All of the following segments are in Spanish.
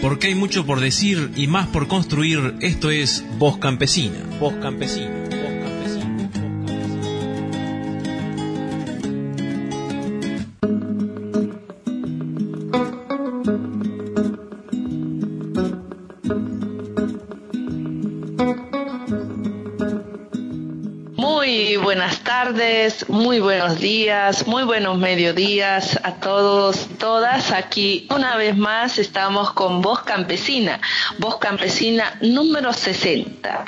Porque hay mucho por decir y más por construir, esto es Voz Campesina. Voz Campesina. Muy buenos días, muy buenos mediodías a todos, todas. Aquí una vez más estamos con Voz Campesina, Voz Campesina número 60.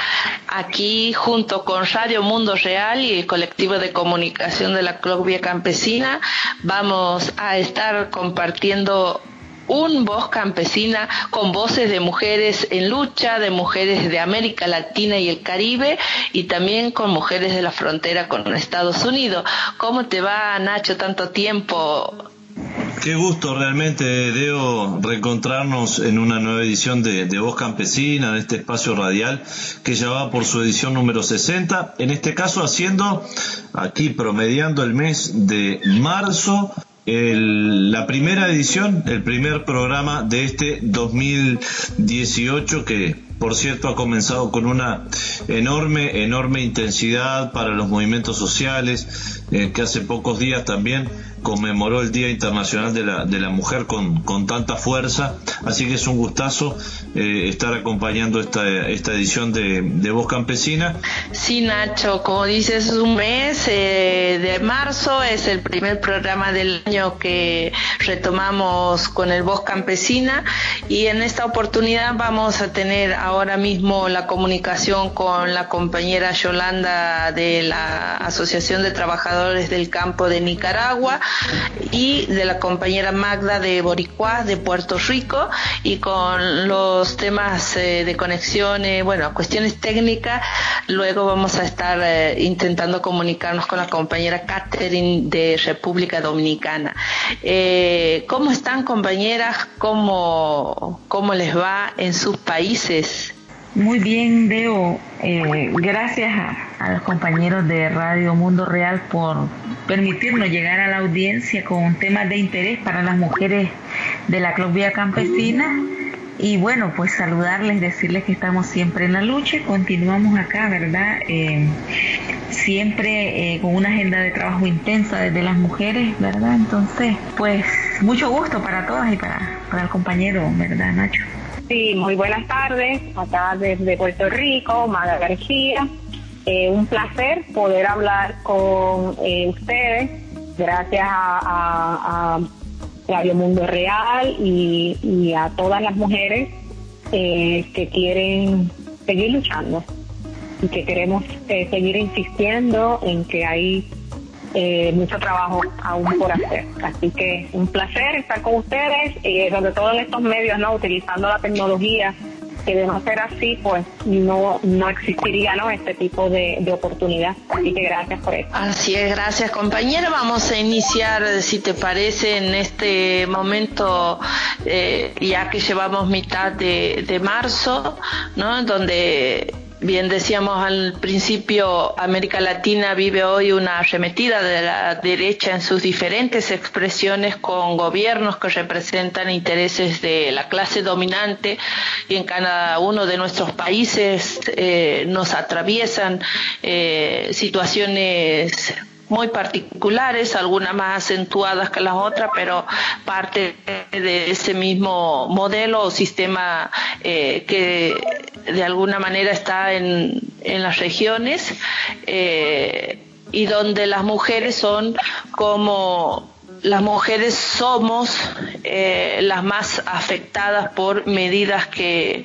Aquí junto con Radio Mundo Real y el colectivo de comunicación de la Club Vía Campesina vamos a estar compartiendo un voz campesina con voces de mujeres en lucha, de mujeres de América Latina y el Caribe y también con mujeres de la frontera con Estados Unidos. ¿Cómo te va, Nacho, tanto tiempo? Qué gusto realmente, Deo, reencontrarnos en una nueva edición de, Voz Campesina, de este espacio radial que ya va por su edición número 60, en este caso haciendo aquí promediando el mes de marzo la primera edición, el primer programa de este 2018 que por cierto ha comenzado con una enorme, enorme intensidad para los movimientos sociales, eh, que hace pocos días también conmemoró el Día Internacional de la, de la Mujer con, con tanta fuerza, así que es un gustazo eh, estar acompañando esta, esta edición de, de, Voz Campesina. Sí, Nacho, como dices, es un mes eh, de marzo, es el primer programa del año que retomamos con el Voz Campesina y en esta oportunidad vamos a tener ahora mismo la comunicación con la compañera Yolanda de la Asociación de Trabajadores del Campo de Nicaragua y de la compañera Magda de Boricuá de Puerto Rico y con los temas eh, de conexiones, bueno, cuestiones técnicas, luego vamos a estar eh, intentando comunicarnos con la compañera Catherine de República Dominicana. Eh, ¿Cómo están compañeras? ¿Cómo, ¿Cómo les va en sus países? Muy bien, Deo. Eh, gracias a, los compañeros de Radio Mundo Real por permitirnos llegar a la audiencia con temas de interés para las mujeres de la Club Vía Campesina. Y bueno, pues saludarles, decirles que estamos siempre en la lucha y continuamos acá, ¿verdad? Eh, siempre eh, con una agenda de trabajo intensa desde las mujeres, ¿verdad? Entonces, pues mucho gusto para todas y para, para el compañero, ¿verdad, Nacho? Sí, muy buenas tardes, acá desde Puerto Rico, Maga García. Eh, un placer poder hablar con eh, ustedes, gracias a, Radio Mundo Real y, a todas las mujeres eh, que quieren seguir luchando y que queremos seguir insistiendo en que hay eh, mucho trabajo aún por hacer. Así que un placer estar con ustedes, y eh, sobre todo en estos medios, ¿no? Utilizando la tecnología, que de no ser así, pues no, no existiría, ¿no? Este tipo de, de oportunidad. Así que gracias por eso. Así es, gracias compañera. Vamos a iniciar, si te parece, en este momento, eh, ya que llevamos mitad de, de marzo, ¿no? Donde Bien decíamos al principio, América Latina vive hoy una arremetida de la derecha en sus diferentes expresiones con gobiernos que representan intereses de la clase dominante y en cada uno de nuestros países eh, nos atraviesan eh, situaciones muy particulares, algunas más acentuadas que las otras, pero parte de ese mismo modelo o sistema eh, que de alguna manera está en, en las regiones eh, y donde las mujeres son como las mujeres somos eh, las más afectadas por medidas que,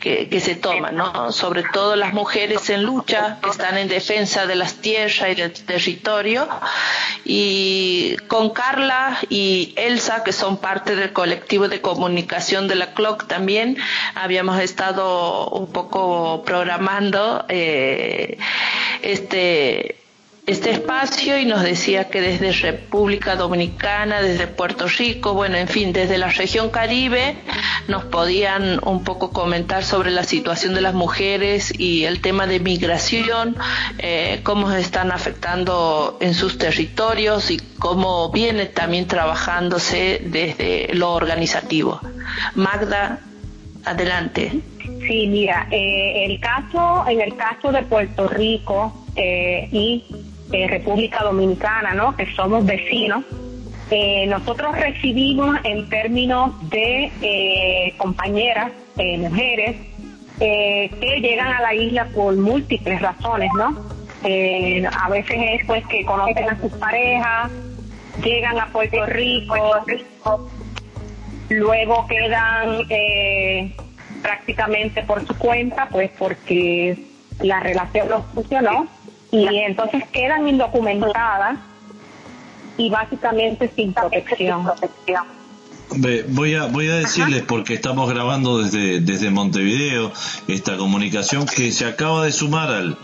que, se toman, ¿no? Sobre todo las mujeres en lucha, que están en defensa de las tierras y del territorio. Y con Carla y Elsa, que son parte del colectivo de comunicación de la CLOC también, habíamos estado un poco programando eh, este este espacio y nos decía que desde República Dominicana, desde Puerto Rico, bueno, en fin, desde la región Caribe, nos podían un poco comentar sobre la situación de las mujeres y el tema de migración, eh, cómo se están afectando en sus territorios y cómo viene también trabajándose desde lo organizativo. Magda, Adelante. Sí, mira, eh, el caso, en el caso de Puerto Rico eh, y eh, República Dominicana, ¿no? Que somos vecinos, nosotros recibimos en términos de compañeras, mujeres, que llegan a la isla por múltiples razones, ¿no? a veces es pues que conocen a sus parejas, llegan a Puerto Rico, luego quedan eh, prácticamente por su cuenta, pues porque la relación no funcionó y entonces quedan indocumentadas y básicamente sin protección. Voy a, voy a decirles, porque estamos grabando desde, desde Montevideo esta comunicación, que se acaba de sumar al,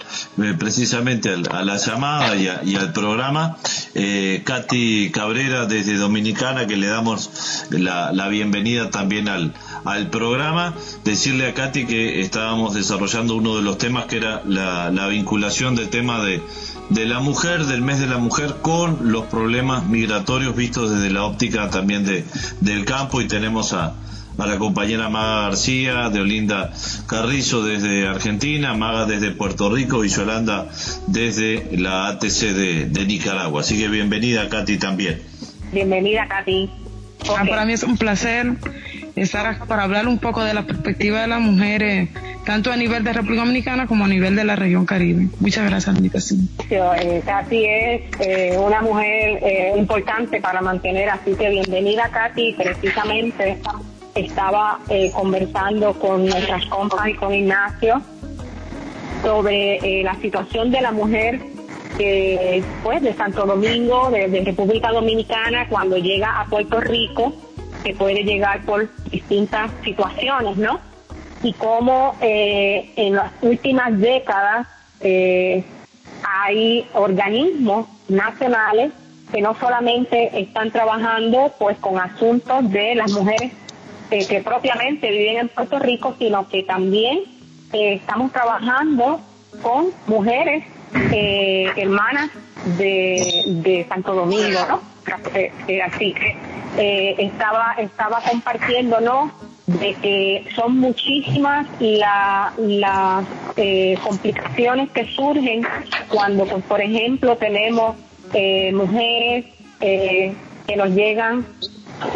eh, precisamente a la llamada y, al programa eh, Katy Cabrera desde Dominicana, que le damos la, la bienvenida también al, al programa. Decirle a Katy que estábamos desarrollando uno de los temas que era la, la vinculación del tema de de la mujer, del mes de la mujer, con los problemas migratorios vistos desde la óptica también de, del campo y tenemos a, a la compañera Maga García, de Olinda Carrizo desde Argentina, Maga desde Puerto Rico y Yolanda desde la ATC de, Nicaragua. Así que bienvenida, Katy, también. Bienvenida, Katy. Ah, para mí es un placer estar para hablar un poco de la perspectiva de las mujeres tanto a nivel de República Dominicana como a nivel de la región Caribe. Muchas gracias, invitación. Eh, Katy es eh, una mujer eh, importante para mantener, así que bienvenida, Katy. Precisamente estaba conversando con nuestras compas y con Ignacio sobre la situación de la mujer pues, de Santo Domingo, de República Dominicana, cuando llega a Puerto Rico, que puede llegar por distintas situaciones, ¿no? Y cómo eh, en las últimas décadas eh, hay organismos nacionales que no solamente están trabajando pues con asuntos de las mujeres eh, que propiamente viven en Puerto Rico, sino que también estamos trabajando con mujeres hermanas de, de Santo Domingo, ¿no? así que estaba estaba compartiendo, ¿no? De que son muchísimas las eh, complicaciones que surgen cuando, pues, por ejemplo, tenemos eh, mujeres eh, que nos llegan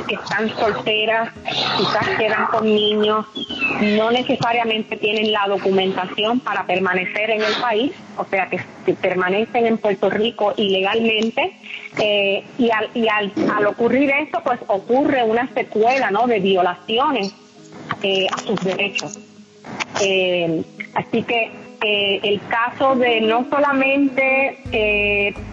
están solteras, quizás quedan con niños, no necesariamente tienen la documentación para permanecer en el país, o sea que, permanecen en Puerto Rico ilegalmente, y, al, y al, al ocurrir eso, pues ocurre una secuela ¿no? de violaciones eh, a sus derechos. Eh, así que eh, el caso de no solamente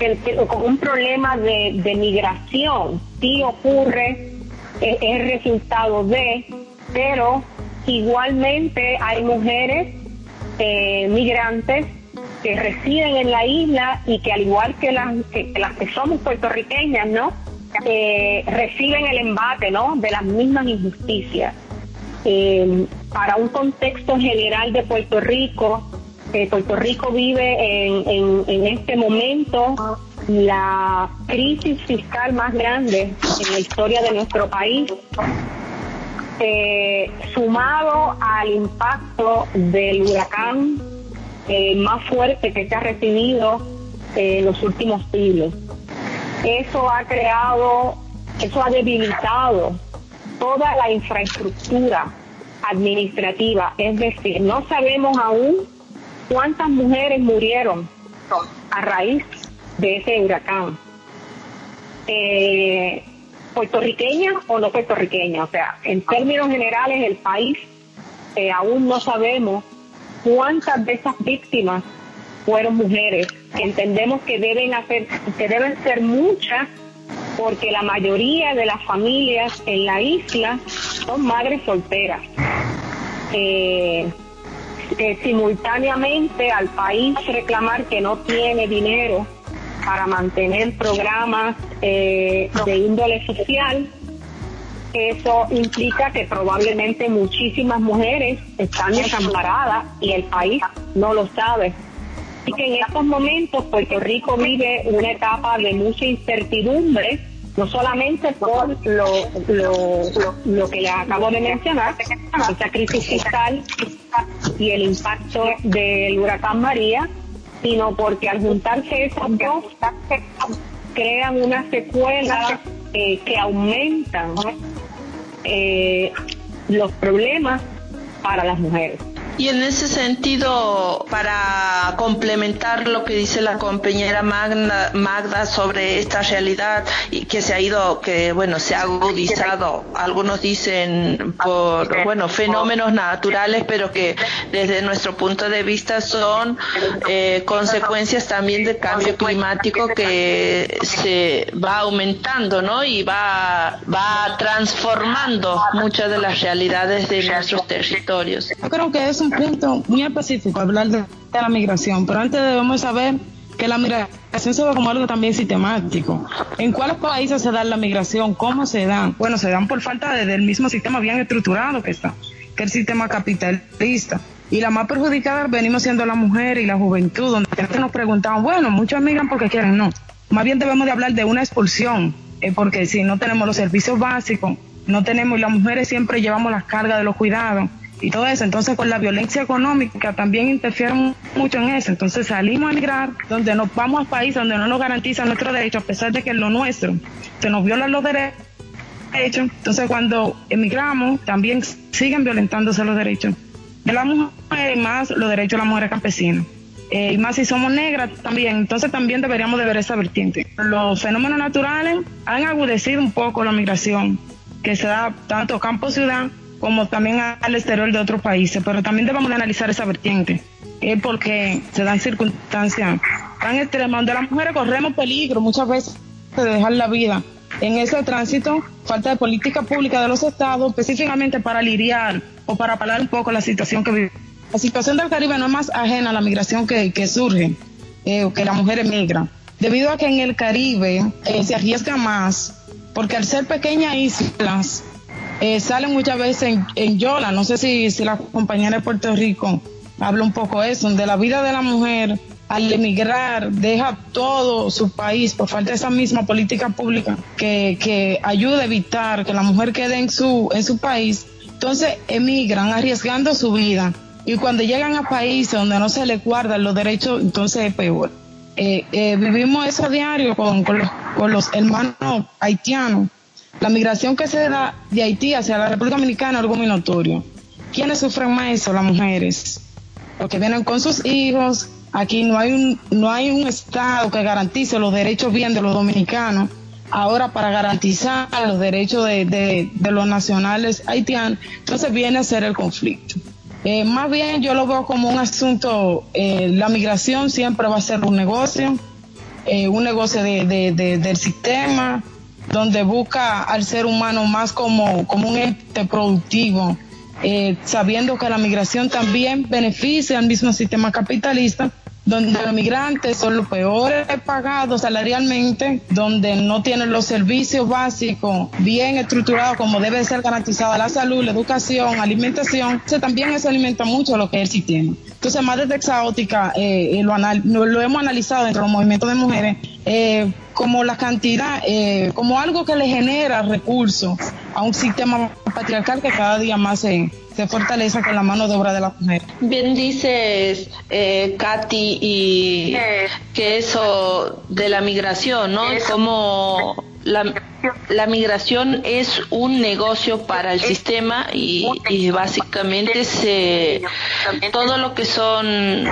el, un problema de, de migración, sí ocurre, es resultado de, pero igualmente hay mujeres migrantes que residen en la isla y que al igual que las que, las que somos puertorriqueñas, ¿no? reciben el embate, ¿no? De las mismas injusticias. Eh, para un contexto general de Puerto Rico, eh, Puerto Rico vive en, en, este momento la crisis fiscal más grande en la historia de nuestro país, eh, sumado al impacto del huracán más fuerte que se ha recibido en los últimos siglos. Eso ha creado, eso ha debilitado toda la infraestructura administrativa, es decir, no sabemos aún cuántas mujeres murieron a raíz de ese huracán. Eh, o no puertorriqueña, o sea, en términos generales el país eh, aún no sabemos cuántas de esas víctimas fueron mujeres. Entendemos que deben hacer, que deben ser muchas porque la mayoría de las familias en la isla son madres solteras. Eh, eh, simultáneamente al país reclamar que no tiene dinero para mantener programas eh, de índole social, eso implica que probablemente muchísimas mujeres están desamparadas y el país no lo sabe. Y que en estos momentos Puerto Rico vive una etapa de mucha incertidumbre no solamente por lo, lo, lo que le acabo de mencionar, esa crisis fiscal y el impacto del huracán María, sino porque al juntarse esos dos crean una secuela que aumentan eh, los problemas para las mujeres. Y en ese sentido, para complementar lo que dice la compañera Magda, Magda sobre esta realidad y que se ha ido, que bueno, se ha agudizado, algunos dicen por, bueno, fenómenos naturales, pero que desde nuestro punto de vista son eh, consecuencias también del cambio climático que se va aumentando, ¿no? Y va, va transformando muchas de las realidades de nuestros territorios. Un punto muy específico hablar de, la migración, pero antes debemos saber que la migración se ve como algo también sistemático. ¿En cuáles países se da la migración? ¿Cómo se dan? Bueno, se dan por falta del mismo sistema bien estructurado que está, que el sistema capitalista. Y la más perjudicada venimos siendo la mujer y la juventud, donde nos preguntaban, bueno, muchos migran porque quieren, no. Más bien debemos de hablar de una expulsión, eh, porque si no tenemos los servicios básicos, no tenemos, y las mujeres siempre llevamos las cargas de los cuidados, y todo eso. Entonces, con la violencia económica también interfieren mucho en eso. Entonces, salimos a emigrar donde nos vamos a países donde no nos garantizan nuestros derechos, a pesar de que es lo nuestro se nos violan los derechos. Entonces, cuando emigramos, también siguen violentándose los derechos de la mujer y más los derechos de las mujeres campesinas. Eh, y más si somos negras también, entonces también deberíamos de ver esa vertiente. Los fenómenos naturales han agudecido un poco la migración, que se da tanto campo-ciudad como también al exterior de otros países, pero también debemos de analizar esa vertiente, es porque se dan circunstancias tan extremas donde las mujeres corremos peligro muchas veces de dejar la vida. En ese tránsito, falta de política pública de los estados, específicamente para lidiar o para parar un poco la situación que vive. La situación del Caribe no es más ajena a la migración que, que surge, eh, que la mujer emigra, debido a que en el Caribe eh, se arriesga más, porque al ser pequeñas islas, eh, salen muchas veces en, Yola, no sé si, si la compañera de Puerto Rico habla un poco de eso, de la vida de la mujer al emigrar deja todo su país por falta de esa misma política pública que, que ayuda a evitar que la mujer quede en su, en su país, entonces emigran arriesgando su vida. Y cuando llegan a países donde no se les guardan los derechos, entonces es peor. Eh, eh, vivimos eso a diario con, con, los, con los hermanos haitianos la migración que se da de Haití hacia la República Dominicana es algo muy notorio. ¿Quiénes sufren más eso? Las mujeres. Porque vienen con sus hijos. Aquí no hay un, no hay un Estado que garantice los derechos bien de los dominicanos. Ahora, para garantizar los derechos de, los nacionales haitianos, entonces viene a ser el conflicto. Eh, más bien yo lo veo como un asunto, eh, la migración siempre va a ser un negocio, eh, un negocio del sistema, donde busca al ser humano más como, como un ente productivo, eh, sabiendo que la migración también beneficia al mismo sistema capitalista donde los migrantes son los peores pagados salarialmente, donde no tienen los servicios básicos bien estructurados como debe ser garantizada la salud, la educación, alimentación. Entonces también eso alimenta mucho lo que es el sistema. Entonces, más desde Exaótica eh, eh, lo, lo, hemos analizado dentro de los movimientos de mujeres eh, como la cantidad, eh, como algo que le genera recursos a un sistema patriarcal que cada día más se se fortaleza con la mano de obra de la mujer. Bien dices, eh, Katy, y que eso de la migración, ¿no? Como la, la migración es un negocio para el sistema y, y básicamente se todo lo que son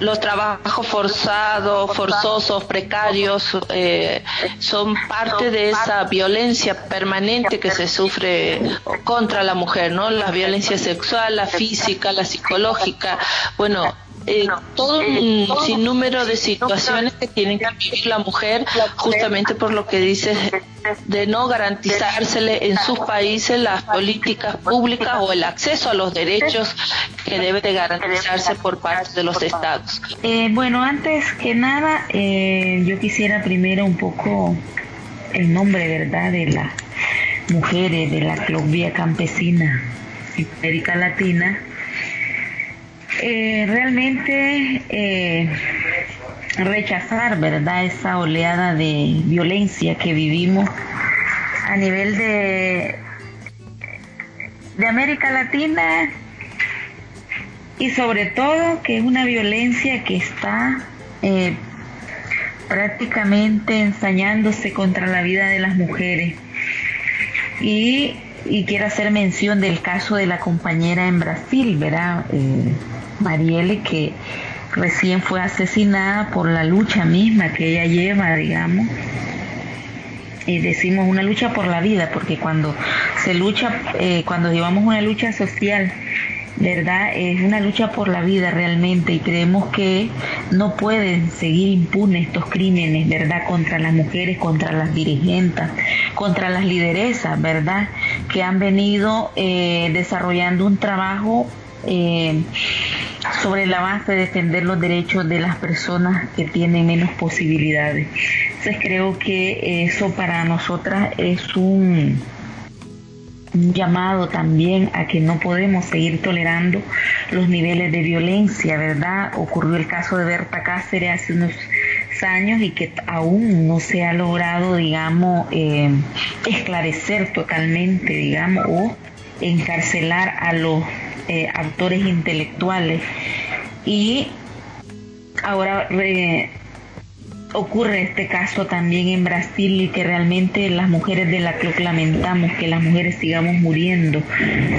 los trabajos forzados, forzosos, precarios, eh, son parte de esa violencia permanente que se sufre contra la mujer, ¿no? La violencia sexual, la física, la psicológica. Bueno, eh, todo un sinnúmero de situaciones que tienen que vivir la mujer justamente por lo que dices de no garantizársele en sus países las políticas públicas o el acceso a los derechos que debe de garantizarse por parte de los estados. Eh, bueno, antes que nada, eh, yo quisiera primero un poco el nombre, ¿verdad?, de las mujeres de la Colombia campesina América Latina eh, realmente eh, rechazar, ¿verdad? Esa oleada de violencia que vivimos a nivel de, de América Latina y sobre todo que es una violencia que está eh, prácticamente ensañándose contra la vida de las mujeres. Y, quiero hacer mención del caso de la compañera en Brasil, ¿verdad? Marielle, que recién fue asesinada por la lucha misma que ella lleva, digamos. Y decimos una lucha por la vida, porque cuando se lucha, eh, cuando llevamos una lucha social, ¿verdad? Es una lucha por la vida realmente y creemos que no pueden seguir impunes estos crímenes, ¿verdad? Contra las mujeres, contra las dirigentes, contra las lideresas, ¿verdad? Que han venido eh, desarrollando un trabajo eh, sobre la base de defender los derechos de las personas que tienen menos posibilidades. Entonces creo que eso para nosotras es un un llamado también a que no podemos seguir tolerando los niveles de violencia, ¿verdad? Ocurrió el caso de Berta Cáceres hace unos años y que aún no se ha logrado, digamos, eh, esclarecer totalmente, digamos, o encarcelar a los eh, autores intelectuales. Y ahora ocurre este caso también en Brasil y que realmente las mujeres de la CLOC lamentamos que las mujeres sigamos muriendo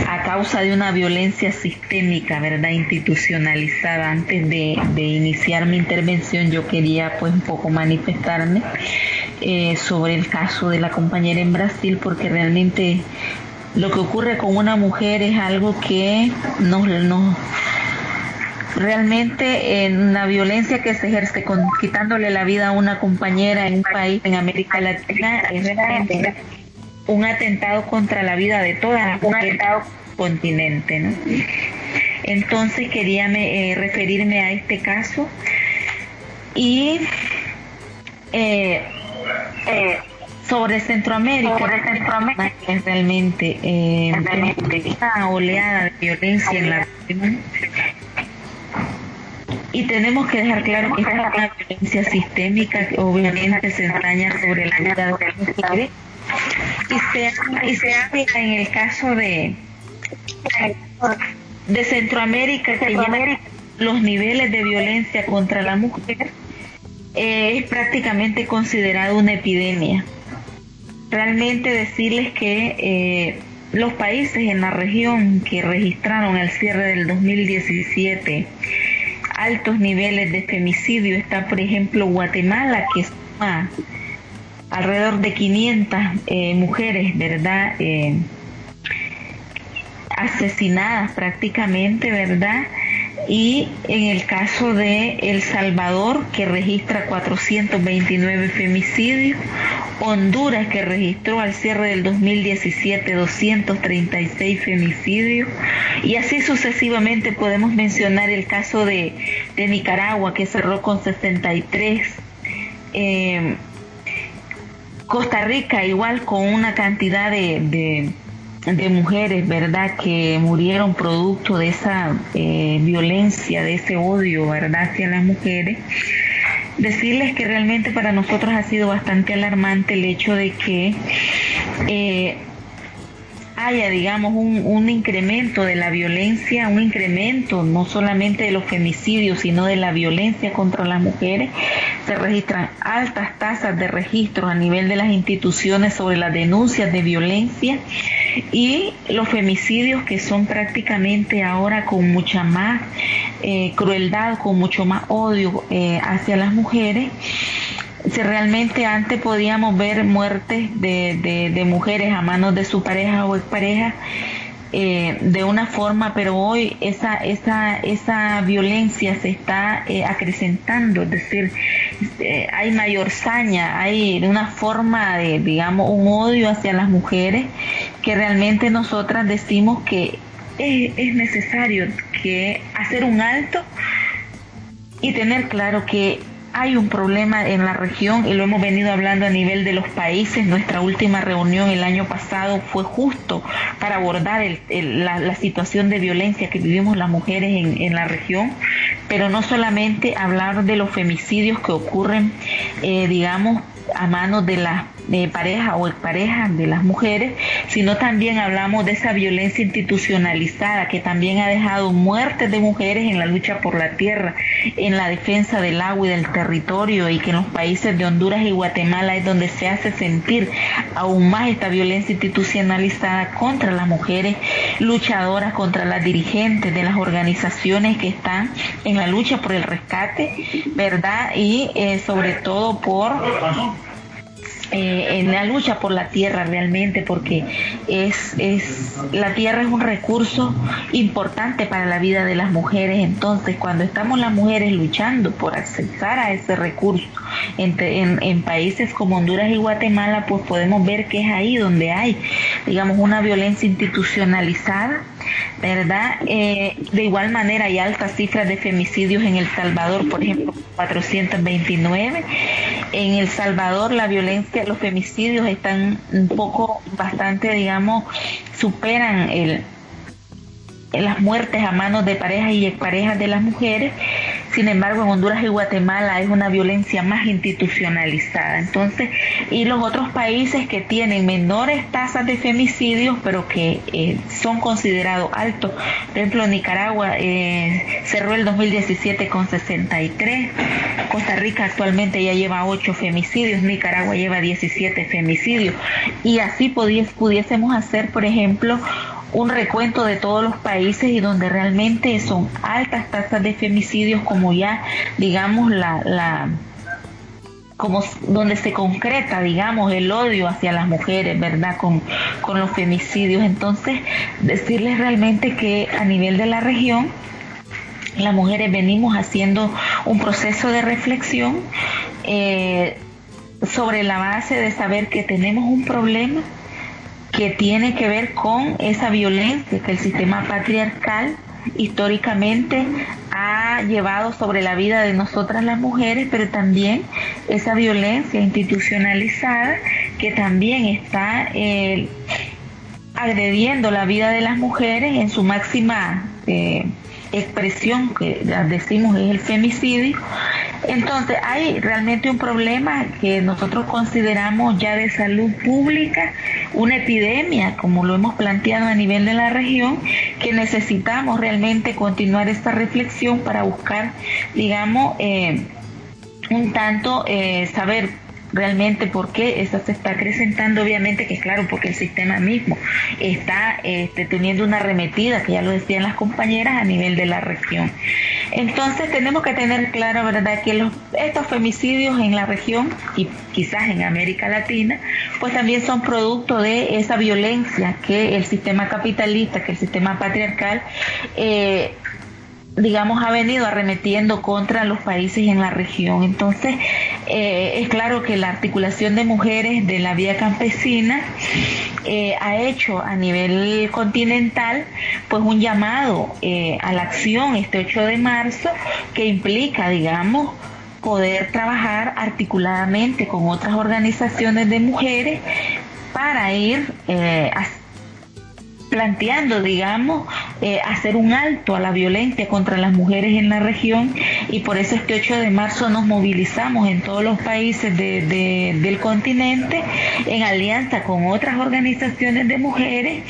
a causa de una violencia sistémica, ¿verdad? Institucionalizada. Antes de, iniciar mi intervención yo quería pues un poco manifestarme eh, sobre el caso de la compañera en Brasil porque realmente lo que ocurre con una mujer es algo que nos, nos realmente en la violencia que se ejerce con quitándole la vida a una compañera en un país en América Latina es realmente un atentado contra la vida de toda la atentado continente ¿no? entonces quería eh, referirme a este caso y eh, eh, sobre Centroamérica, sobre Centroamérica. Realmente eh, una oleada de violencia en la región. Y tenemos que dejar claro que esta es una violencia sistémica que obviamente se entraña sobre la vida de las mujeres. Y se, habla en el caso de, de Centroamérica que los niveles de violencia contra la mujer eh, es prácticamente considerado una epidemia. Realmente decirles que eh, los países en la región que registraron el cierre del 2017 altos niveles de femicidio está, por ejemplo, Guatemala, que suma alrededor de 500 eh, mujeres, ¿verdad? Eh, asesinadas prácticamente, ¿verdad? Y en el caso de El Salvador que registra 429 femicidios, Honduras que registró al cierre del 2017 236 femicidios y así sucesivamente podemos mencionar el caso de, Nicaragua que cerró con 63. Eh, Costa Rica igual con una cantidad de de mujeres, ¿verdad?, que murieron producto de esa eh, violencia, de ese odio, ¿verdad?, hacia las mujeres. Decirles que realmente para nosotros ha sido bastante alarmante el hecho de que eh, haya, digamos, un, un, incremento de la violencia, un incremento no solamente de los femicidios, sino de la violencia contra las mujeres. Se registran altas tasas de registro a nivel de las instituciones sobre las denuncias de violencia y los femicidios que son prácticamente ahora con mucha más eh, crueldad, con mucho más odio eh, hacia las mujeres si realmente antes podíamos ver muertes de, de, mujeres a manos de su pareja o expareja eh, de una forma, pero hoy esa, esa, esa violencia se está eh, acrecentando, es decir, eh, hay mayor saña, hay una forma de, digamos, un odio hacia las mujeres que realmente nosotras decimos que es, es necesario que hacer un alto y tener claro que hay un problema en la región y lo hemos venido hablando a nivel de los países. Nuestra última reunión el año pasado fue justo para abordar la, situación de violencia que vivimos las mujeres en, en, la región, pero no solamente hablar de los femicidios que ocurren, eh, digamos, a manos de las de pareja o pareja de las mujeres, sino también hablamos de esa violencia institucionalizada que también ha dejado muertes de mujeres en la lucha por la tierra, en la defensa del agua y del territorio y que en los países de Honduras y Guatemala es donde se hace sentir aún más esta violencia institucionalizada contra las mujeres luchadoras, contra las dirigentes de las organizaciones que están en la lucha por el rescate, ¿verdad? Y eh, sobre todo por eh, en la lucha por la tierra realmente, porque es, es, la tierra es un recurso importante para la vida de las mujeres. Entonces, cuando estamos las mujeres luchando por accesar a ese recurso en, en, en países como Honduras y Guatemala, pues podemos ver que es ahí donde hay, digamos, una violencia institucionalizada ¿verdad? Eh, de igual manera hay altas cifras de femicidios en El Salvador, por ejemplo, 429. En El Salvador la violencia, los femicidios están un poco, bastante, digamos, superan el, las muertes a manos de parejas y exparejas de las mujeres. Sin embargo, en Honduras y Guatemala es una violencia más institucionalizada. Entonces, y los otros países que tienen menores tasas de femicidios, pero que eh, son considerados altos, por ejemplo, Nicaragua eh, cerró el 2017 con 63, Costa Rica actualmente ya lleva 8 femicidios, Nicaragua lleva 17 femicidios, y así pudiésemos hacer, por ejemplo, un recuento de todos los países y donde realmente son altas tasas de femicidios como ya digamos la, la como donde se concreta, digamos, el odio hacia las mujeres, ¿verdad? Con, con los femicidios. Entonces, decirles realmente que a nivel de la región, las mujeres venimos haciendo un proceso de reflexión eh, sobre la base de saber que tenemos un problema que tiene que ver con esa violencia que el sistema patriarcal históricamente ha llevado sobre la vida de nosotras las mujeres, pero también esa violencia institucionalizada que también está eh, agrediendo la vida de las mujeres en su máxima eh, expresión, que decimos es el femicidio, entonces, hay realmente un problema que nosotros consideramos ya de salud pública, una epidemia, como lo hemos planteado a nivel de la región, que necesitamos realmente continuar esta reflexión para buscar, digamos, eh, un tanto eh, saber realmente por qué eso se está acrecentando, obviamente que es claro, porque el sistema mismo está este, teniendo una arremetida, que ya lo decían las compañeras, a nivel de la región. Entonces tenemos que tener claro, ¿verdad?, que los, estos femicidios en la región y quizás en América Latina, pues también son producto de esa violencia que el sistema capitalista, que el sistema patriarcal, eh, digamos, ha venido arremetiendo contra los países en la región. Entonces, eh, es claro que la articulación de mujeres de la vía campesina eh, ha hecho a nivel continental pues un llamado eh, a la acción este 8 de marzo que implica, digamos, poder trabajar articuladamente con otras organizaciones de mujeres para ir eh, planteando, digamos, eh, hacer un alto a la violencia contra las mujeres en la región y por eso este 8 de marzo nos movilizamos en todos los países del continente en alianza con otras organizaciones de mujeres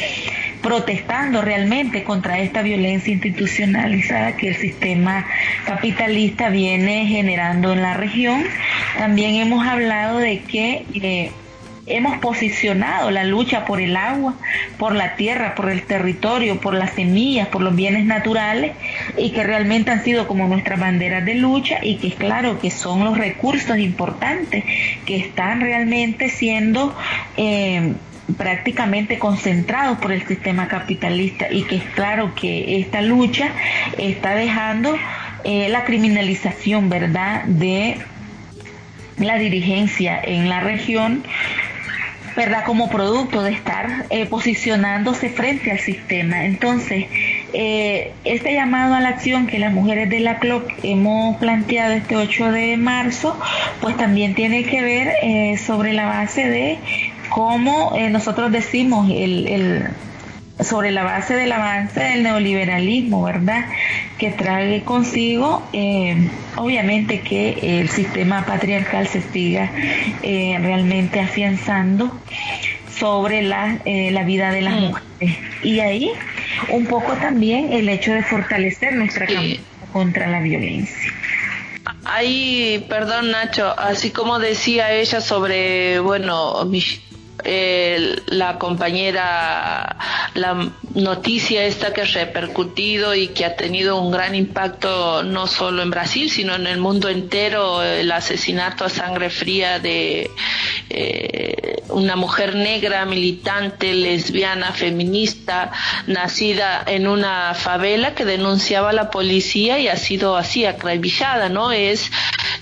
protestando realmente contra esta violencia institucionalizada que el sistema capitalista viene generando en la región. También hemos hablado de que eh, hemos posicionado la lucha por el agua, por la tierra, por el territorio, por las semillas, por los bienes naturales y que realmente han sido como nuestras banderas de lucha y que es claro que son los recursos importantes que están realmente siendo eh, prácticamente concentrados por el sistema capitalista y que es claro que esta lucha está dejando eh, la criminalización, ¿verdad?, de la dirigencia en la región ¿verdad? Como producto de estar eh, posicionándose frente al sistema. Entonces, eh, este llamado a la acción que las mujeres de la CLOC hemos planteado este 8 de marzo, pues también tiene que ver eh, sobre la base de cómo eh, nosotros decimos el, sobre la base del avance del neoliberalismo, ¿verdad? Que trae consigo, obviamente, que el sistema patriarcal se siga realmente afianzando sobre la, la vida de las mm. mujeres. Y ahí un poco también el hecho de fortalecer nuestra campaña contra la violencia. Ahí, perdón Nacho, así como decía ella sobre, bueno, la compañera, la noticia esta que ha repercutido y que ha tenido un gran impacto no solo en Brasil, sino en el mundo entero, el asesinato a sangre fría de eh, una mujer negra, militante, lesbiana, feminista, nacida en una favela que denunciaba a la policía y ha sido así acribillada, ¿no? Es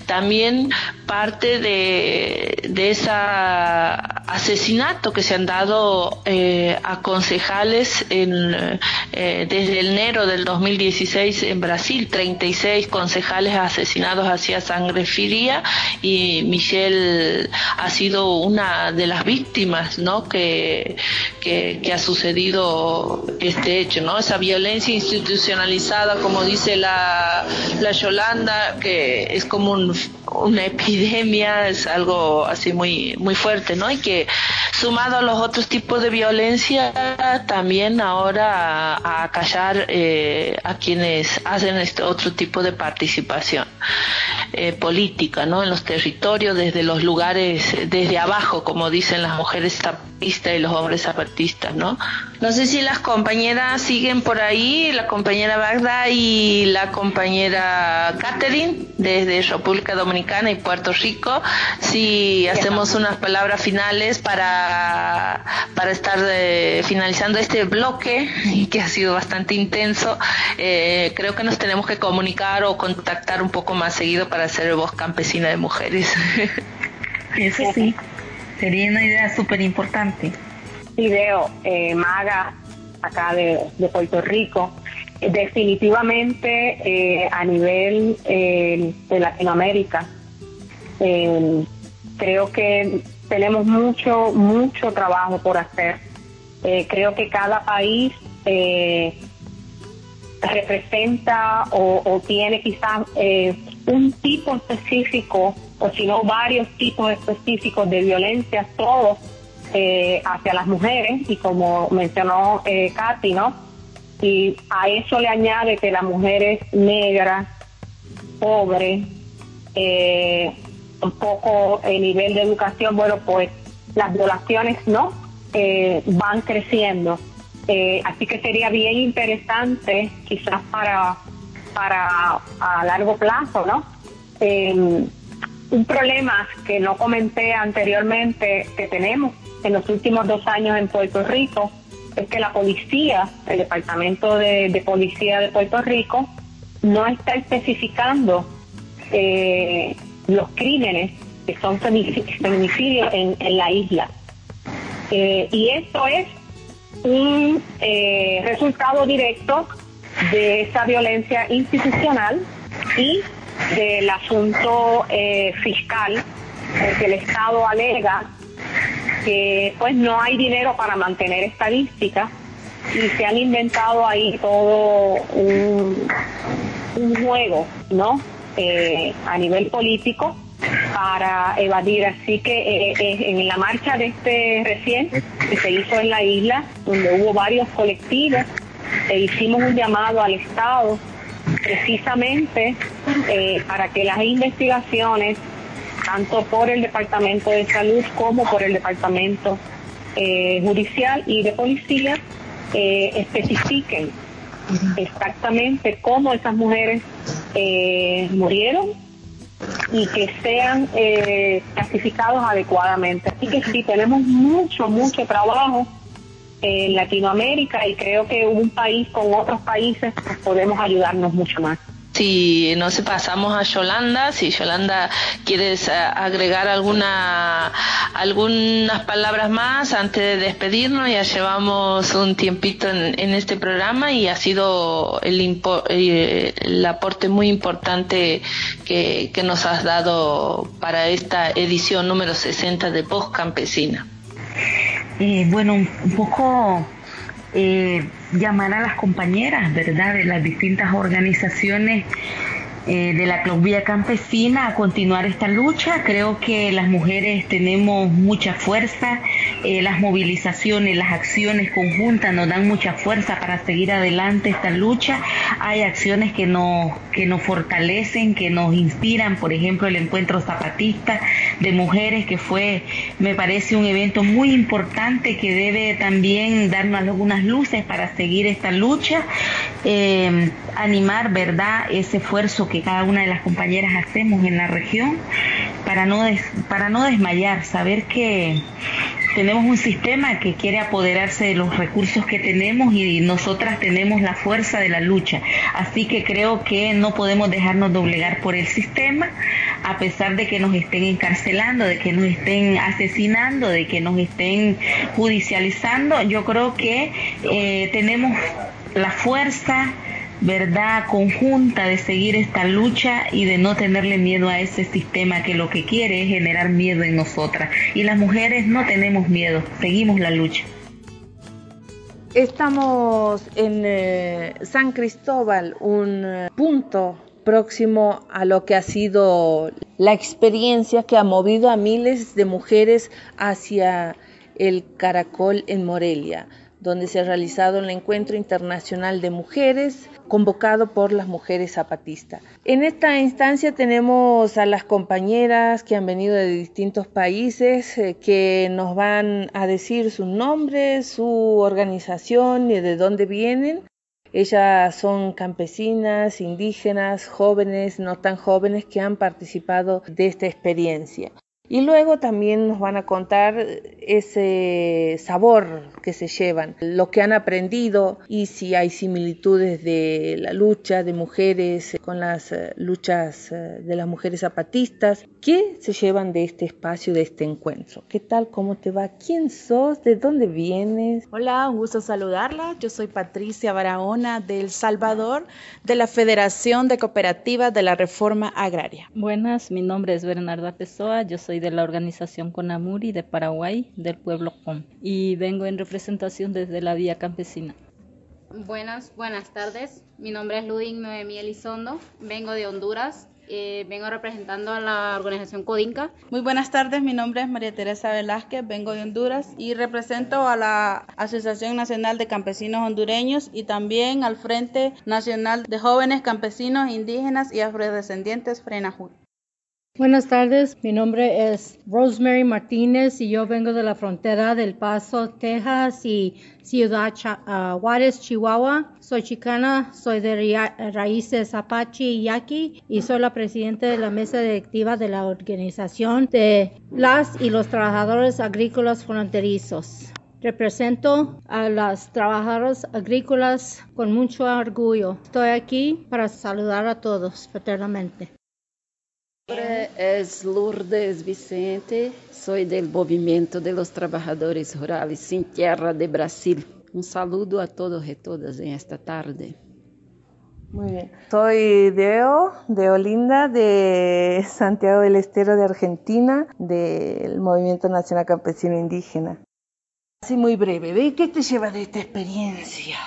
también parte de, de ese asesinato que se han dado eh, a concejales en, eh, desde enero del 2016 en Brasil, 36 concejales asesinados hacia sangre fría y Michelle ha sido una de las víctimas ¿no? que, que, que ha sucedido este hecho, ¿no? esa violencia institucionalizada, como dice la, la Yolanda, que es como un una epidemia es algo así muy muy fuerte, ¿no? Y que sumado a los otros tipos de violencia también ahora a, callar eh, a quienes hacen este otro tipo de participación eh, política, ¿no? En los territorios, desde los lugares, desde abajo, como dicen las mujeres zapatistas y los hombres zapatistas, ¿no? No sé si las compañeras siguen por ahí, la compañera Bagda y la compañera Catherine desde República Dominicana y Puerto Rico, si hacemos unas palabras finales para, para estar eh, finalizando este bloque que ha sido bastante intenso, eh, creo que nos tenemos que comunicar o contactar un poco más seguido para hacer voz campesina de mujeres. Eso sí, sería una idea súper importante. Video, eh, Maga, acá de, Puerto Rico, definitivamente eh, a nivel eh, de Latinoamérica, creo que tenemos mucho, mucho trabajo por hacer. creo que cada país representa o, tiene quizás un tipo específico o si no varios tipos específicos de violencia, todos eh, hacia las mujeres y como mencionó eh, Katy, ¿no? Y a eso le añade que las mujeres negras, pobres, eh, un poco el nivel de educación, bueno, pues las violaciones no eh, van creciendo. así que sería bien interesante, quizás para, para a largo plazo, ¿no? un problema que no comenté anteriormente que tenemos en los últimos dos años en Puerto Rico es que la policía, el Departamento de, Policía de Puerto Rico, no está especificando eh, los crímenes que son feminicidios en, la isla. Eh, y esto es un eh, resultado directo de esa violencia institucional y del asunto fiscal, porque el Estado alega que pues no hay dinero para mantener estadísticas y se han inventado ahí todo un, juego, ¿no? Eh, a nivel político para evadir. Así que eh, eh, en la marcha de este recién que se hizo en la isla, donde hubo varios colectivos, e hicimos un llamado al Estado precisamente para que las investigaciones tanto por el Departamento de Salud como por el Departamento eh, Judicial y de Policía, eh, especifiquen exactamente cómo esas mujeres eh, murieron y que sean clasificados adecuadamente. Así que sí, tenemos mucho, mucho trabajo en Latinoamérica y creo que un país con otros países pues, podemos ayudarnos mucho más. Si no se pasamos a Yolanda, si Yolanda quieres agregar alguna algunas palabras más antes de despedirnos, ya llevamos un tiempito en, este programa y ha sido el, eh, el aporte muy importante que, que nos has dado para esta edición número 60 de Voz Campesina. Eh, bueno, un poco eh, llamar a las compañeras, ¿verdad?, de las distintas organizaciones eh, de la Clubía Campesina a continuar esta lucha. Creo que las mujeres tenemos mucha fuerza, eh, las movilizaciones, las acciones conjuntas nos dan mucha fuerza para seguir adelante esta lucha. Hay acciones que nos, que nos fortalecen, que nos inspiran, por ejemplo, el encuentro zapatista de mujeres que fue, me parece, un evento muy importante que debe también darnos algunas luces para seguir esta lucha, eh, animar, ¿verdad?, ese esfuerzo que cada una de las compañeras hacemos en la región para no, para no desmayar, saber que tenemos un sistema que quiere apoderarse de los recursos que tenemos y nosotras tenemos la fuerza de la lucha. Así que creo que no podemos dejarnos doblegar por el sistema, a pesar de que nos estén encarcelando, de que nos estén asesinando, de que nos estén judicializando. Yo creo que eh, tenemos la fuerza, verdad conjunta de seguir esta lucha y de no tenerle miedo a ese sistema que lo que quiere es generar miedo en nosotras. Y las mujeres no tenemos miedo, seguimos la lucha. Estamos en eh, San Cristóbal, un eh, punto próximo a lo que ha sido la experiencia que ha movido a miles de mujeres hacia el caracol en Morelia donde se ha realizado el Encuentro Internacional de Mujeres convocado por las mujeres zapatistas. En esta instancia tenemos a las compañeras que han venido de distintos países eh, que nos van a decir su nombre, su organización y de dónde vienen. Ellas son campesinas, indígenas, jóvenes, no tan jóvenes que han participado de esta experiencia. Y luego también nos van a contar ese sabor que se llevan, lo que han aprendido y si hay similitudes de la lucha de mujeres con las eh, luchas eh, de las mujeres zapatistas. ¿Qué se llevan de este espacio, de este encuentro? ¿Qué tal? ¿Cómo te va? ¿Quién sos? ¿De dónde vienes? Hola, un gusto saludarla. Yo soy Patricia Barahona del Salvador, de la Federación de Cooperativas de la Reforma Agraria. Buenas, mi nombre es Bernarda Pessoa, yo soy de la organización Conamuri de Paraguay, del pueblo Com, y vengo en representación desde la Vía Campesina. Buenas, buenas tardes. Mi nombre es Ludwig Noemí Elizondo, vengo de Honduras. Eh, vengo representando a la organización Codinca. Muy buenas tardes, mi nombre es María Teresa Velázquez, vengo de Honduras y represento a la Asociación Nacional de Campesinos Hondureños y también al Frente Nacional de Jóvenes Campesinos Indígenas y Afrodescendientes FRENAJUL. Buenas tardes, mi nombre es Rosemary Martínez y yo vengo de la frontera del Paso, Texas y Ciudad ah, Juárez, Chihuahua. Soy chicana, soy de raíces Apache y Yaqui y soy la presidenta de la mesa directiva de la organización de las y los trabajadores agrícolas fronterizos. Represento a las trabajadoras agrícolas con mucho orgullo. Estoy aquí para saludar a todos fraternamente. Mi nombre es Lourdes Vicente, soy del Movimiento de los Trabajadores Rurales Sin Tierra de Brasil. Un saludo a todos y todas en esta tarde. Muy bien. Soy Deo, de Olinda, de Santiago del Estero de Argentina, del Movimiento Nacional Campesino Indígena. Así muy breve, ¿de qué te lleva de esta experiencia?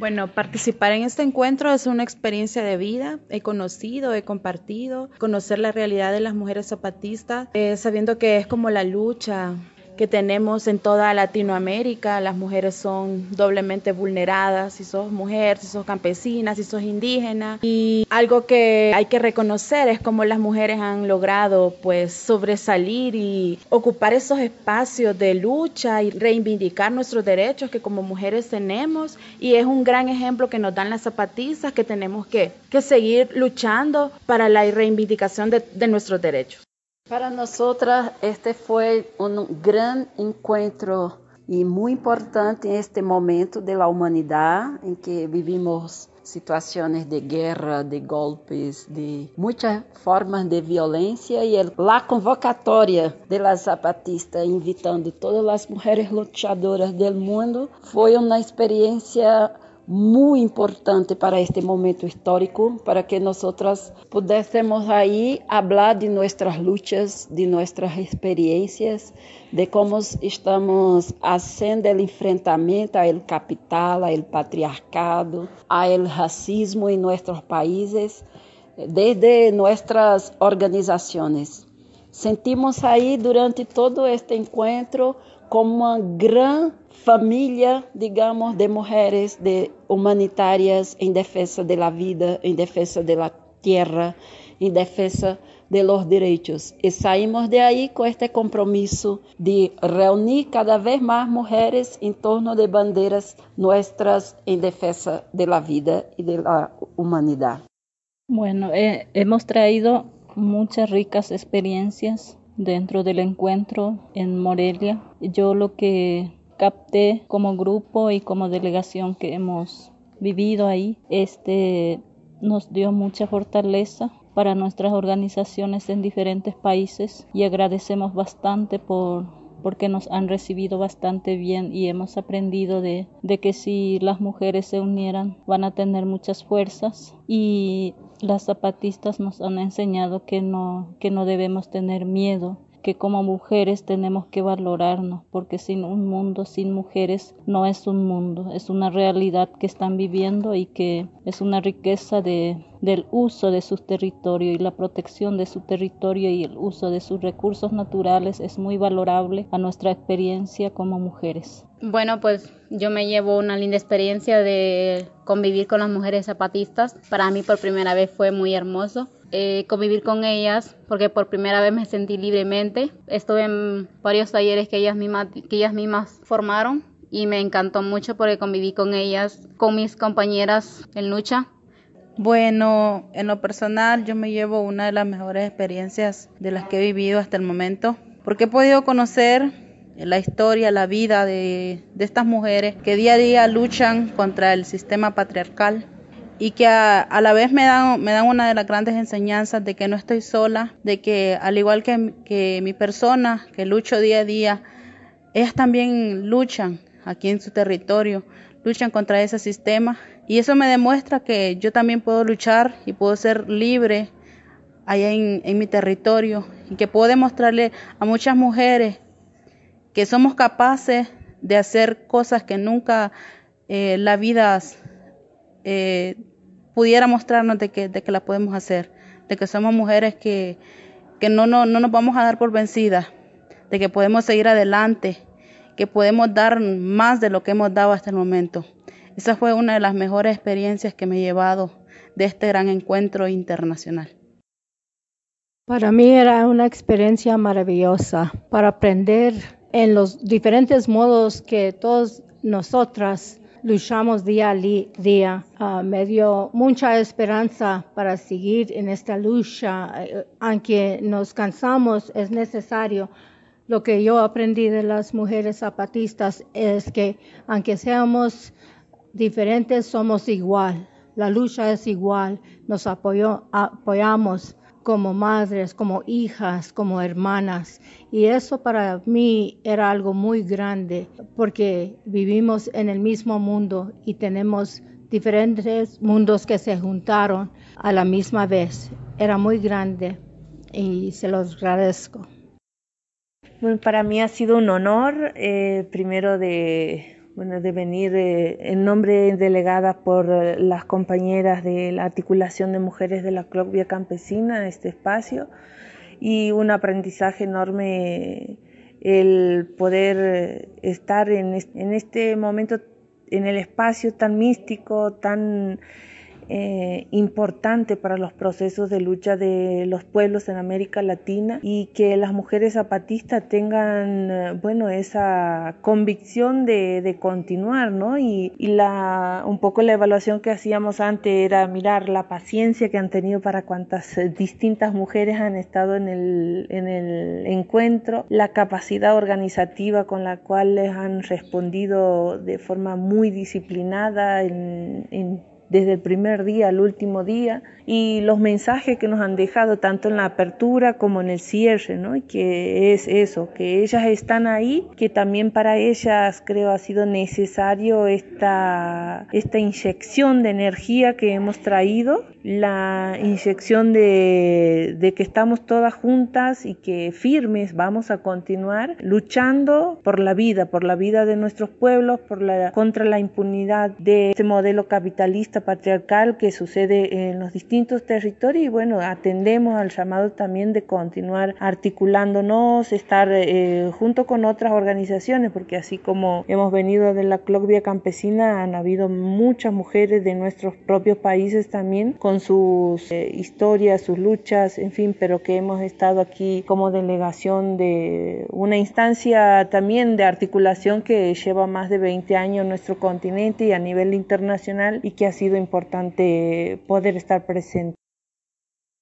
Bueno, participar en este encuentro es una experiencia de vida. He conocido, he compartido, conocer la realidad de las mujeres zapatistas, eh, sabiendo que es como la lucha que tenemos en toda Latinoamérica. Las mujeres son doblemente vulneradas, si sos mujer, si sos campesina, si sos indígena. Y algo que hay que reconocer es cómo las mujeres han logrado pues sobresalir y ocupar esos espacios de lucha y reivindicar nuestros derechos que como mujeres tenemos. Y es un gran ejemplo que nos dan las zapatistas que tenemos que, que seguir luchando para la reivindicación de, de nuestros derechos. Para nosotras, este foi um grande encontro e muito importante em este momento da humanidade em que vivimos situaciones de guerra, de golpes, de muchas formas de violencia y el, la convocatoria de zapatistas invitando todas las mujeres luchadoras del mundo. Fue una experiencia muy importante para este momento histórico, para que nosotras pudiésemos ahí hablar de nuestras luchas, de nuestras experiencias, de cómo estamos haciendo el enfrentamiento al capital, al patriarcado, al racismo en nuestros países, desde nuestras organizaciones. Sentimos ahí durante todo este encuentro como uma grande família, digamos, de mulheres de humanitarias em defesa da vida, em defesa da terra, em defesa de los direitos. E saímos de aí com este compromisso de reunir cada vez mais mulheres em torno de bandeiras nossas em defesa da vida e da humanidade. Bueno, eh, hemos traído muchas ricas experiencias dentro del encuentro en Morelia. Yo lo que capté como grupo y como delegación que hemos vivido ahí, este nos dio mucha fortaleza para nuestras organizaciones en diferentes países y agradecemos bastante por porque nos han recibido bastante bien y hemos aprendido de, que si las mujeres se unieran van a tener muchas fuerzas y las zapatistas nos han enseñado que no, que no debemos tener miedo, que como mujeres tenemos que valorarnos, porque sin un mundo, sin mujeres, no es un mundo, es una realidad que están viviendo y que es una riqueza de, del uso de su territorio y la protección de su territorio y el uso de sus recursos naturales es muy valorable a nuestra experiencia como mujeres. Bueno, pues yo me llevo una linda experiencia de convivir con las mujeres zapatistas. Para mí por primera vez fue muy hermoso eh, convivir con ellas porque por primera vez me sentí libremente. Estuve en varios talleres que ellas mismas, que ellas mismas formaron y me encantó mucho porque conviví con ellas, con mis compañeras en lucha. Bueno, en lo personal yo me llevo una de las mejores experiencias de las que he vivido hasta el momento porque he podido conocer la historia, la vida de, estas mujeres que día a día luchan contra el sistema patriarcal y que a, la vez me dan, me dan una de las grandes enseñanzas de que no estoy sola, de que al igual que, que mi persona, que lucho día a día, ellas también luchan aquí en su territorio, luchan contra ese sistema. Y eso me demuestra que yo también puedo luchar y puedo ser libre allá en, mi territorio. Y que puedo demostrarle a muchas mujeres que somos capaces de hacer cosas que nunca eh, la vida eh, pudiera mostrarnos de que, de que la podemos hacer, de que somos mujeres que, que no, no, no nos vamos a dar por vencidas, de que podemos seguir adelante, que podemos dar más de lo que hemos dado hasta el momento. Esa fue una de las mejores experiencias que me he llevado de este gran encuentro internacional. Para mí era una experiencia maravillosa para aprender en los diferentes modos que todos nosotras luchamos día a día. Uh, me dio mucha esperanza para seguir en esta lucha. Uh, aunque nos cansamos, es necesario. Lo que yo aprendí de las mujeres zapatistas es que aunque seamos diferentes, somos igual. La lucha es igual. Nos apoyamos como madres, como hijas, como hermanas. Y eso para mí era algo muy grande porque vivimos en el mismo mundo y tenemos diferentes mundos que se juntaron a la misma vez. Era muy grande y se los agradezco. Bueno, para mí ha sido un honor, eh, primero de bueno, de venir eh, en nombre delegada por eh, las compañeras de la articulación de mujeres de la Cloquia Campesina a este espacio y un aprendizaje enorme el poder estar en este momento en el espacio tan místico, tan eh, importante para los procesos de lucha de los pueblos en América Latina y que las mujeres zapatistas tengan, eh, bueno, esa convicción de, de continuar, ¿no? Y, y, la, un poco la evaluación que hacíamos antes era mirar la paciencia que han tenido para cuantas eh, distintas mujeres han estado en el, en el encuentro, la capacidad organizativa con la cual les han respondido de forma muy disciplinada en, en desde el primer día al último día y los mensajes que nos han dejado tanto en la apertura como en el cierre, ¿no? Y que es eso, que ellas están ahí, que también para ellas creo ha sido necesario esta, esta inyección de energía que hemos traído, la inyección de, de que estamos todas juntas y que firmes vamos a continuar luchando por la vida, por la vida de nuestros pueblos, por la, contra la impunidad de este modelo capitalista patriarcal que sucede en los distintos territorios y bueno, atendemos al llamado también de continuar articulándonos, estar eh, junto con otras organizaciones, porque así como hemos venido de la Clocvia Campesina, han habido muchas mujeres de nuestros propios países también con sus eh, historias, sus luchas, en fin, pero que hemos estado aquí como delegación de una instancia también de articulación que lleva más de 20 años en nuestro continente y a nivel internacional y que ha sido importante poder estar presente.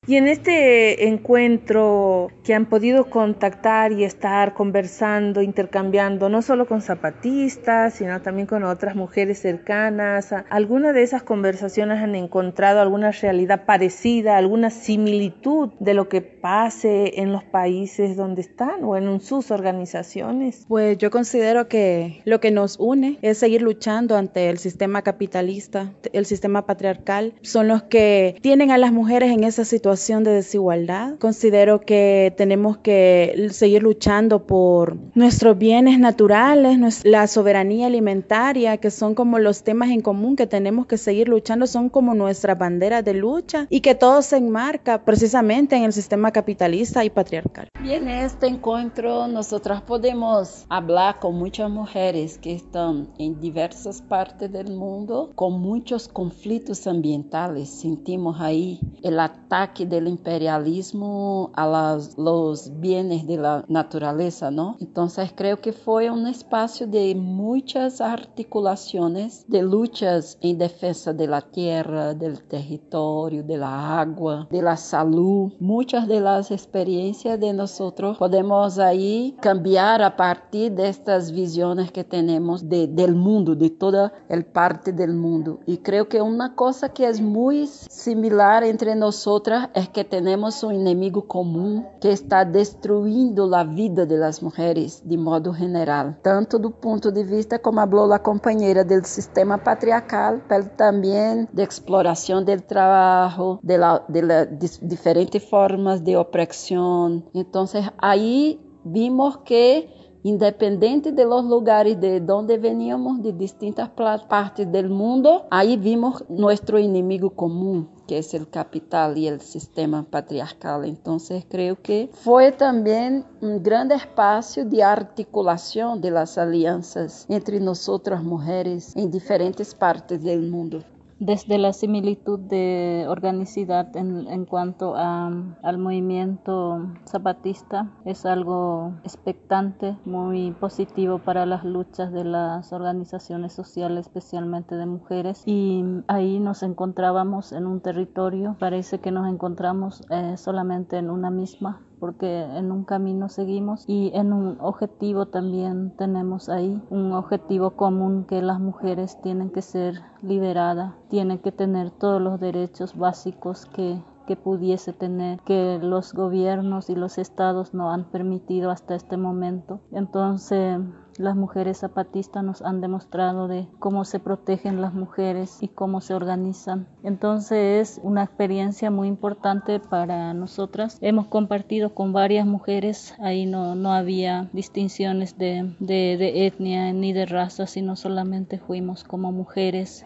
Y en este encuentro que han podido contactar y estar conversando, intercambiando, no solo con zapatistas, sino también con otras mujeres cercanas, ¿alguna de esas conversaciones han encontrado alguna realidad parecida, alguna similitud de lo que pase en los países donde están o en sus organizaciones? Pues yo considero que lo que nos une es seguir luchando ante el sistema capitalista, el sistema patriarcal, son los que tienen a las mujeres en esa situación de desigualdad. Considero que tenemos que seguir luchando por nuestros bienes naturales, la soberanía alimentaria, que son como los temas en común que tenemos que seguir luchando, son como nuestra bandera de lucha y que todo se enmarca precisamente en el sistema capitalista y patriarcal. Bien, en este encuentro nosotras podemos hablar con muchas mujeres que están en diversas partes del mundo con muchos conflictos ambientales. Sentimos ahí el ataque del imperialismo a los bienes de la naturaleza, ¿no? Entonces creo que fue un espacio de muchas articulaciones de luchas en defensa de la tierra, del territorio, de la agua, de la salud. Muchas de las experiencias de nosotros podemos ahí cambiar a partir de estas visiones que tenemos de, del mundo, de toda el parte del mundo. Y creo que una cosa que es muy similar entre nosotras es que tenemos um inimigo comum que está destruindo a vida das mulheres de modo general, tanto do ponto de vista, como falou a companheira, do sistema patriarcal, mas também de exploração do trabalho, de, la, de, la, de diferentes formas de opressão. Então, aí vimos que independente de los lugares de donde veníamos, de distintas partes del mundo, ahí vimos nuestro enemigo común, que es el capital y el sistema patriarcal. Entonces creo que fue también un gran espacio de articulación de las alianzas entre nosotras mujeres en diferentes partes del mundo desde la similitud de organicidad en, cuanto al movimiento zapatista es algo expectante, muy positivo para las luchas de las organizaciones sociales, especialmente de mujeres. Y ahí nos encontrábamos en un territorio, parece que nos encontramos eh, solamente en una misma porque en un camino seguimos y en un objetivo también tenemos ahí, un objetivo común que las mujeres tienen que ser liberadas, tienen que tener todos los derechos básicos que que pudiese tener que los gobiernos y los estados no han permitido hasta este momento. Entonces, las mujeres zapatistas nos han demostrado de cómo se protegen las mujeres y cómo se organizan. Entonces es una experiencia muy importante para nosotras. Hemos compartido con varias mujeres, ahí no, no había distinciones de, de, de etnia ni de raza, sino solamente fuimos como mujeres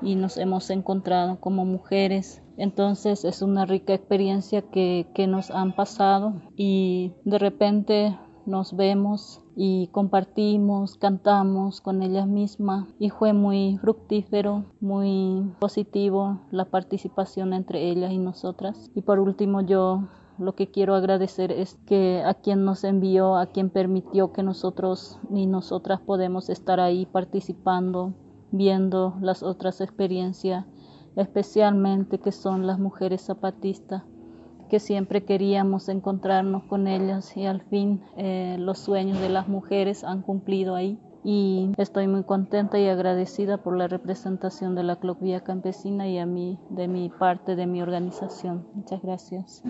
y nos hemos encontrado como mujeres. Entonces es una rica experiencia que, nos han pasado y de repente nos vemos y compartimos, cantamos con ellas mismas y fue muy fructífero, muy positivo la participación entre ellas y nosotras. Y por último yo lo que quiero agradecer es que a quien nos envió, a quien permitió que nosotros ni nosotras podemos estar ahí participando, viendo las otras experiencias, especialmente que son las mujeres zapatistas que siempre queríamos encontrarnos con ellas y al fin eh, los sueños de las mujeres han cumplido ahí. y estoy muy contenta y agradecida por la representación de la Club Campesina y a mí, de mi parte, de mi organización. Muchas gracias.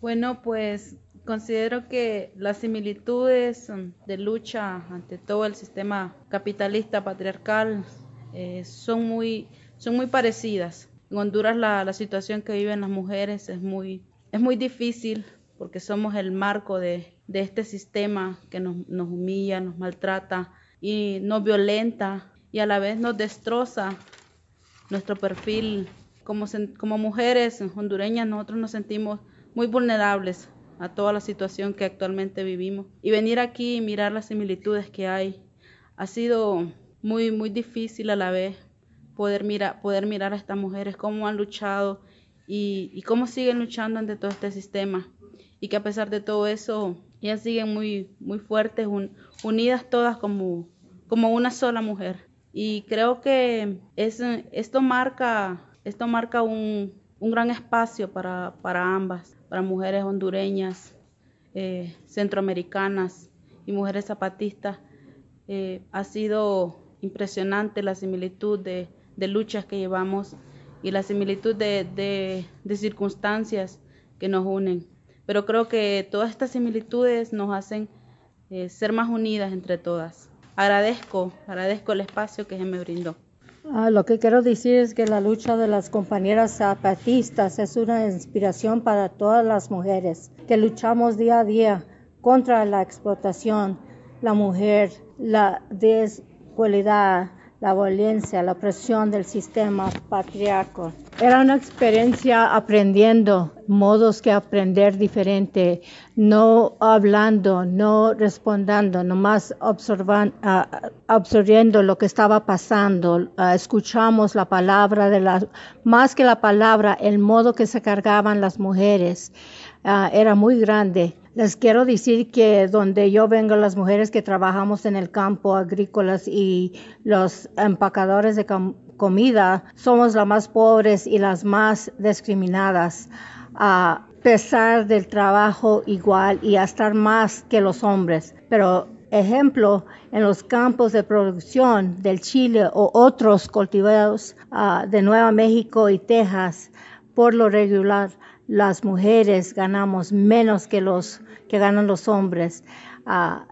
Bueno, pues considero que las similitudes de lucha ante todo el sistema capitalista patriarcal eh, son, muy, son muy parecidas. En Honduras la, la, situación que viven las mujeres es muy, es muy difícil porque somos el marco de, de este sistema que nos, nos humilla, nos maltrata y nos violenta y a la vez nos destroza nuestro perfil. Como, como mujeres hondureñas nosotros nos sentimos muy vulnerables a toda la situación que actualmente vivimos. Y venir aquí y mirar las similitudes que hay ha sido muy, muy difícil a la vez poder, mira, poder mirar a estas mujeres, cómo han luchado y, cómo siguen luchando ante todo este sistema. Y que a pesar de todo eso, ellas siguen muy, muy fuertes, unidas todas como, como una sola mujer. Y creo que es, esto marca, esto marca un, un gran espacio para, para, ambas, para mujeres hondureñas, eh, centroamericanas y mujeres zapatistas. Eh, ha sido impresionante la similitud de, de, luchas que llevamos y la similitud de, de, circunstancias que nos unen pero creo que todas estas similitudes nos hacen eh, ser más unidas entre todas. Agradezco, agradezco el espacio que se me brindó. Ah, lo que quiero decir es que la lucha de las compañeras zapatistas es una inspiración para todas las mujeres que luchamos día a día contra la explotación, la mujer, la desigualdad, la violencia, la opresión del sistema patriarcal. Era una experiencia aprendiendo modos que aprender diferente, no hablando, no respondiendo, nomás observan, uh, absorbiendo lo que estaba pasando. Uh, escuchamos la palabra de más que la palabra, el modo que se cargaban las mujeres uh, era muy grande. Les quiero decir que donde yo vengo, las mujeres que trabajamos en el campo agrícolas y los empacadores de comida, somos las más pobres y las más discriminadas, a pesar del trabajo igual y a estar más que los hombres. Pero ejemplo, en los campos de producción del Chile o otros cultivados uh, de Nueva México y Texas, por lo regular, las mujeres ganamos menos que los que ganan los hombres. Uh,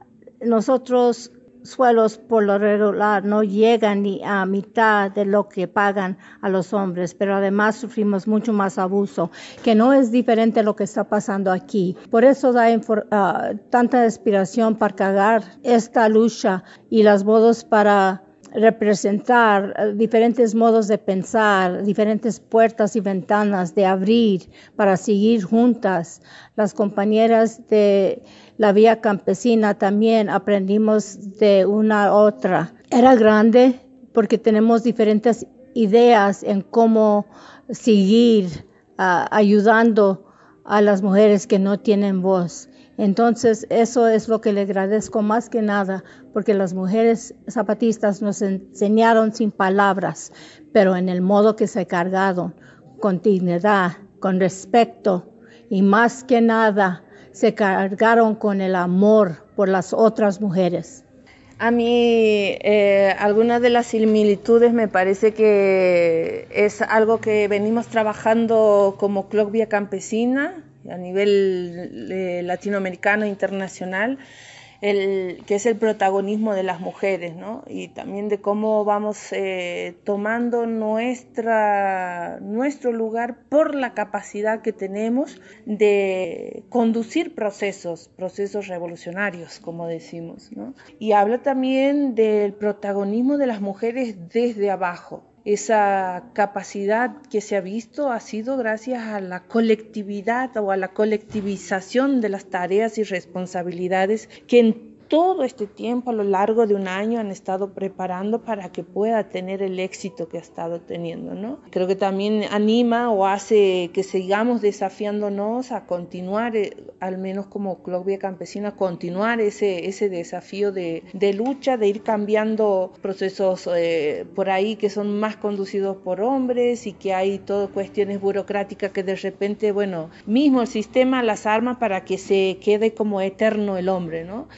nosotros suelos por lo regular no llegan ni a mitad de lo que pagan a los hombres, pero además sufrimos mucho más abuso, que no es diferente lo que está pasando aquí. Por eso da uh, tanta inspiración para cagar esta lucha y las bodas para representar eh, diferentes modos de pensar, diferentes puertas y ventanas de abrir para seguir juntas. Las compañeras de la vía campesina también aprendimos de una a otra. Era grande porque tenemos diferentes ideas en cómo seguir uh, ayudando a las mujeres que no tienen voz. Entonces, eso es lo que le agradezco más que nada, porque las mujeres zapatistas nos enseñaron sin palabras, pero en el modo que se cargaron, con dignidad, con respeto y más que nada se cargaron con el amor por las otras mujeres. A mí eh, algunas de las similitudes me parece que es algo que venimos trabajando como Club Vía Campesina a nivel eh, latinoamericano e internacional, el, que es el protagonismo de las mujeres, ¿no? Y también de cómo vamos eh, tomando nuestra, nuestro lugar por la capacidad que tenemos de conducir procesos, procesos revolucionarios, como decimos, ¿no? Y habla también del protagonismo de las mujeres desde abajo, esa capacidad que se ha visto ha sido gracias a la colectividad o a la colectivización de las tareas y responsabilidades que en todo este tiempo, a lo largo de un año, han estado preparando para que pueda tener el éxito que ha estado teniendo, ¿no? Creo que también anima o hace que sigamos desafiándonos a continuar, eh, al menos como Club Campesina, continuar ese, ese desafío de, de lucha, de ir cambiando procesos eh, por ahí que son más conducidos por hombres y que hay todo cuestiones burocráticas que de repente, bueno, mismo el sistema las arma para que se quede como eterno el hombre, ¿no?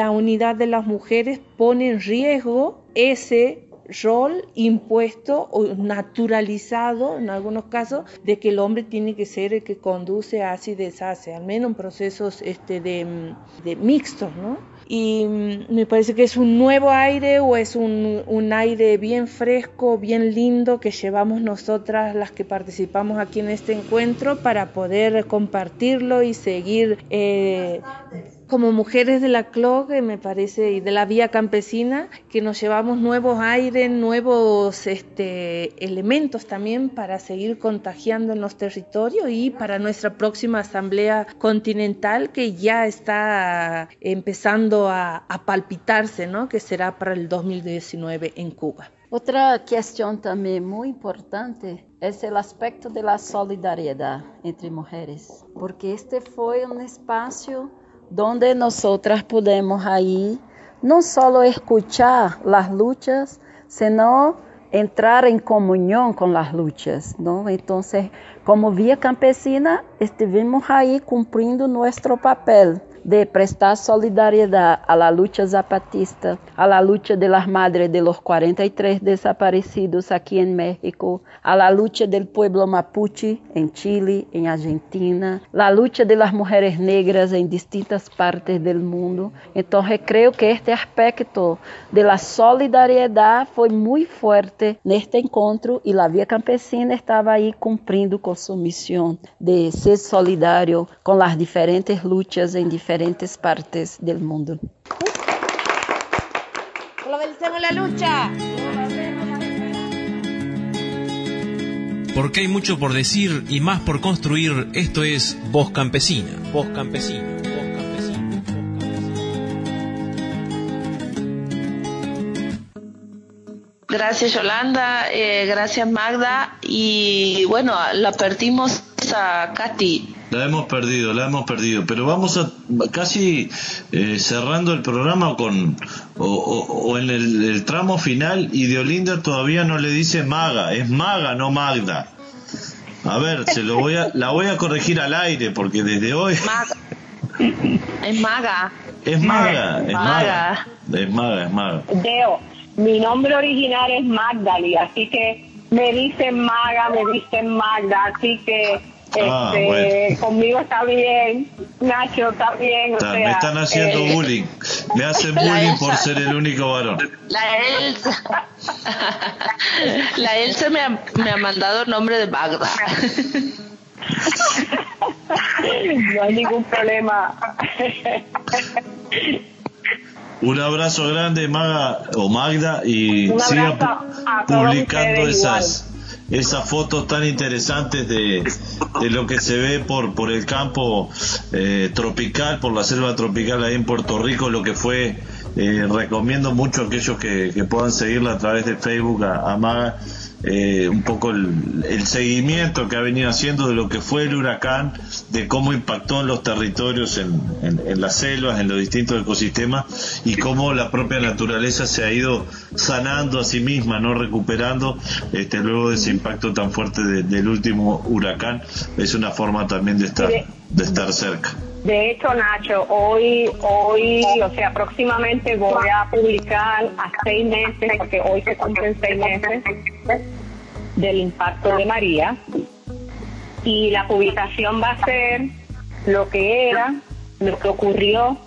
la unidad de las mujeres pone en riesgo ese rol impuesto o naturalizado en algunos casos de que el hombre tiene que ser el que conduce, hace y deshace, al menos en procesos este, de, de mixtos, ¿no? y mm, me parece que es un nuevo aire o es un, un, aire bien fresco, bien lindo que llevamos nosotras las que participamos aquí en este encuentro para poder compartirlo y seguir eh, como mujeres de la CLOG, me parece, y de la vía campesina, que nos llevamos nuevos aires, nuevos este, elementos también para seguir contagiando en los territorios y para nuestra próxima asamblea continental que ya está empezando a, a palpitarse, ¿no? que será para el 2019 en Cuba. Outra questão também muito importante é o aspecto da solidariedade entre mulheres, porque este foi um espaço donde nosotras podemos ahí no solo escuchar las luchas, sino entrar en comunión con las luchas, ¿no? Entonces, como vía campesina, estuvimos ahí cumpliendo nuestro papel de prestar solidariedad a la lucha zapatista, a la lucha de las madres de los 43 desaparecidos aquí en México, a la lucha del pueblo mapuche en Chile, en Argentina, la lucha de las mujeres negras en distintas partes del mundo. Entonces creo que este aspecto de la solidariedad fue muy fuerte en este encuentro y la Vía Campesina estaba ahí cumpliendo con su misión de ser solidario con las diferentes luchas en diferentes diferentes partes del mundo. vencemos la lucha! Porque hay mucho por decir y más por construir, esto es Voz Campesina. Voz Campesina. Gracias Yolanda, eh, gracias Magda y bueno, la perdimos a Katy. La hemos perdido, la hemos perdido, pero vamos a casi eh, cerrando el programa con o, en el, tramo final y de Olinda todavía no le dice maga, es maga, no Magda. A ver, se lo voy a, la voy a corregir al aire porque desde hoy maga. es maga. Es maga, es maga. Es maga, es maga. Deo, mi nombre original es Magdali, así que me dicen maga, me dicen Magda, así que Ah, este, Conmigo está bien, Nacho está bien. me están haciendo eh, bullying. Me hacen bullying por ser el único varón. La Elsa. La Elsa me ha, me ha mandado el nombre de Magda. No hay ningún problema. Un abrazo grande, Maga o Magda, y siga publicando esas esas fotos tan interesantes de, de, lo que se ve por, por el campo eh, tropical, por la selva tropical ahí en Puerto Rico, lo que fue, eh, recomiendo mucho a aquellos que, que, puedan seguirla a través de Facebook a, a Maga eh, un poco el, seguimiento que ha venido haciendo de lo que fue el huracán, de cómo impactó en los territorios, en, en, las selvas, en los distintos ecosistemas y cómo la propia naturaleza se ha ido sanando a sí misma, no recuperando este, luego de ese impacto tan fuerte del último huracán. Es una forma también de estar, de estar cerca. De hecho, Nacho, hoy, hoy, o sea, próximamente voy a publicar a seis meses, porque hoy se cumplen seis meses del impacto de María. Y la publicación va a ser lo que era, lo que ocurrió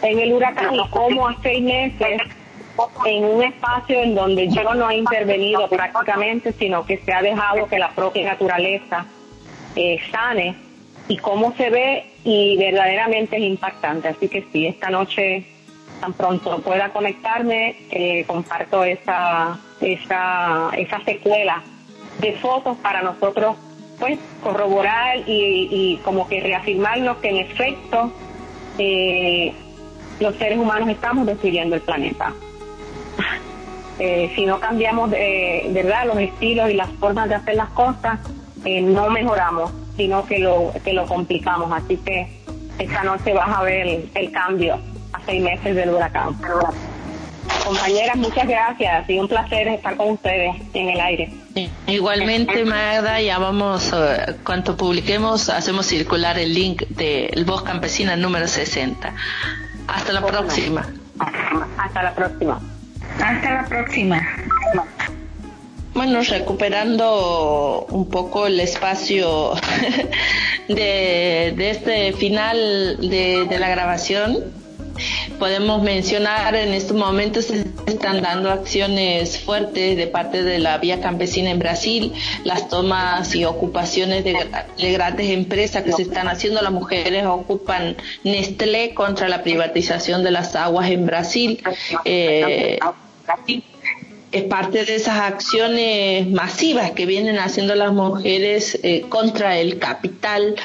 en el huracán y cómo a seis meses en un espacio en donde yo no he intervenido prácticamente, sino que se ha dejado que la propia naturaleza eh, sane y cómo se ve y verdaderamente es impactante. Así que sí, esta noche tan pronto pueda conectarme, eh, comparto esa, esa, esa secuela de fotos para nosotros pues corroborar y, como que reafirmarnos que en efecto eh, los seres humanos estamos destruyendo el planeta. Eh, si no cambiamos de verdad los estilos y las formas de hacer las cosas, no mejoramos sino que lo, que lo complicamos. Así que esta noche vas a ver el, cambio a seis meses del huracán. Compañeras, muchas gracias. Ha sido un placer estar con ustedes en el aire. Igualmente, Magda, ya vamos, uh, cuando publiquemos, hacemos circular el link del Voz Campesina número 60. Hasta la próxima. Hasta la próxima. Hasta la próxima. Bueno, recuperando un poco el espacio de, este final de, de la grabación, podemos mencionar en estos momentos se están dando acciones fuertes de parte de la vía campesina en Brasil, las tomas y ocupaciones de, de grandes empresas que se están haciendo. Las mujeres ocupan Nestlé contra la privatización de las aguas en Brasil. Eh, es parte de esas acciones masivas que vienen haciendo las mujeres eh, contra el capital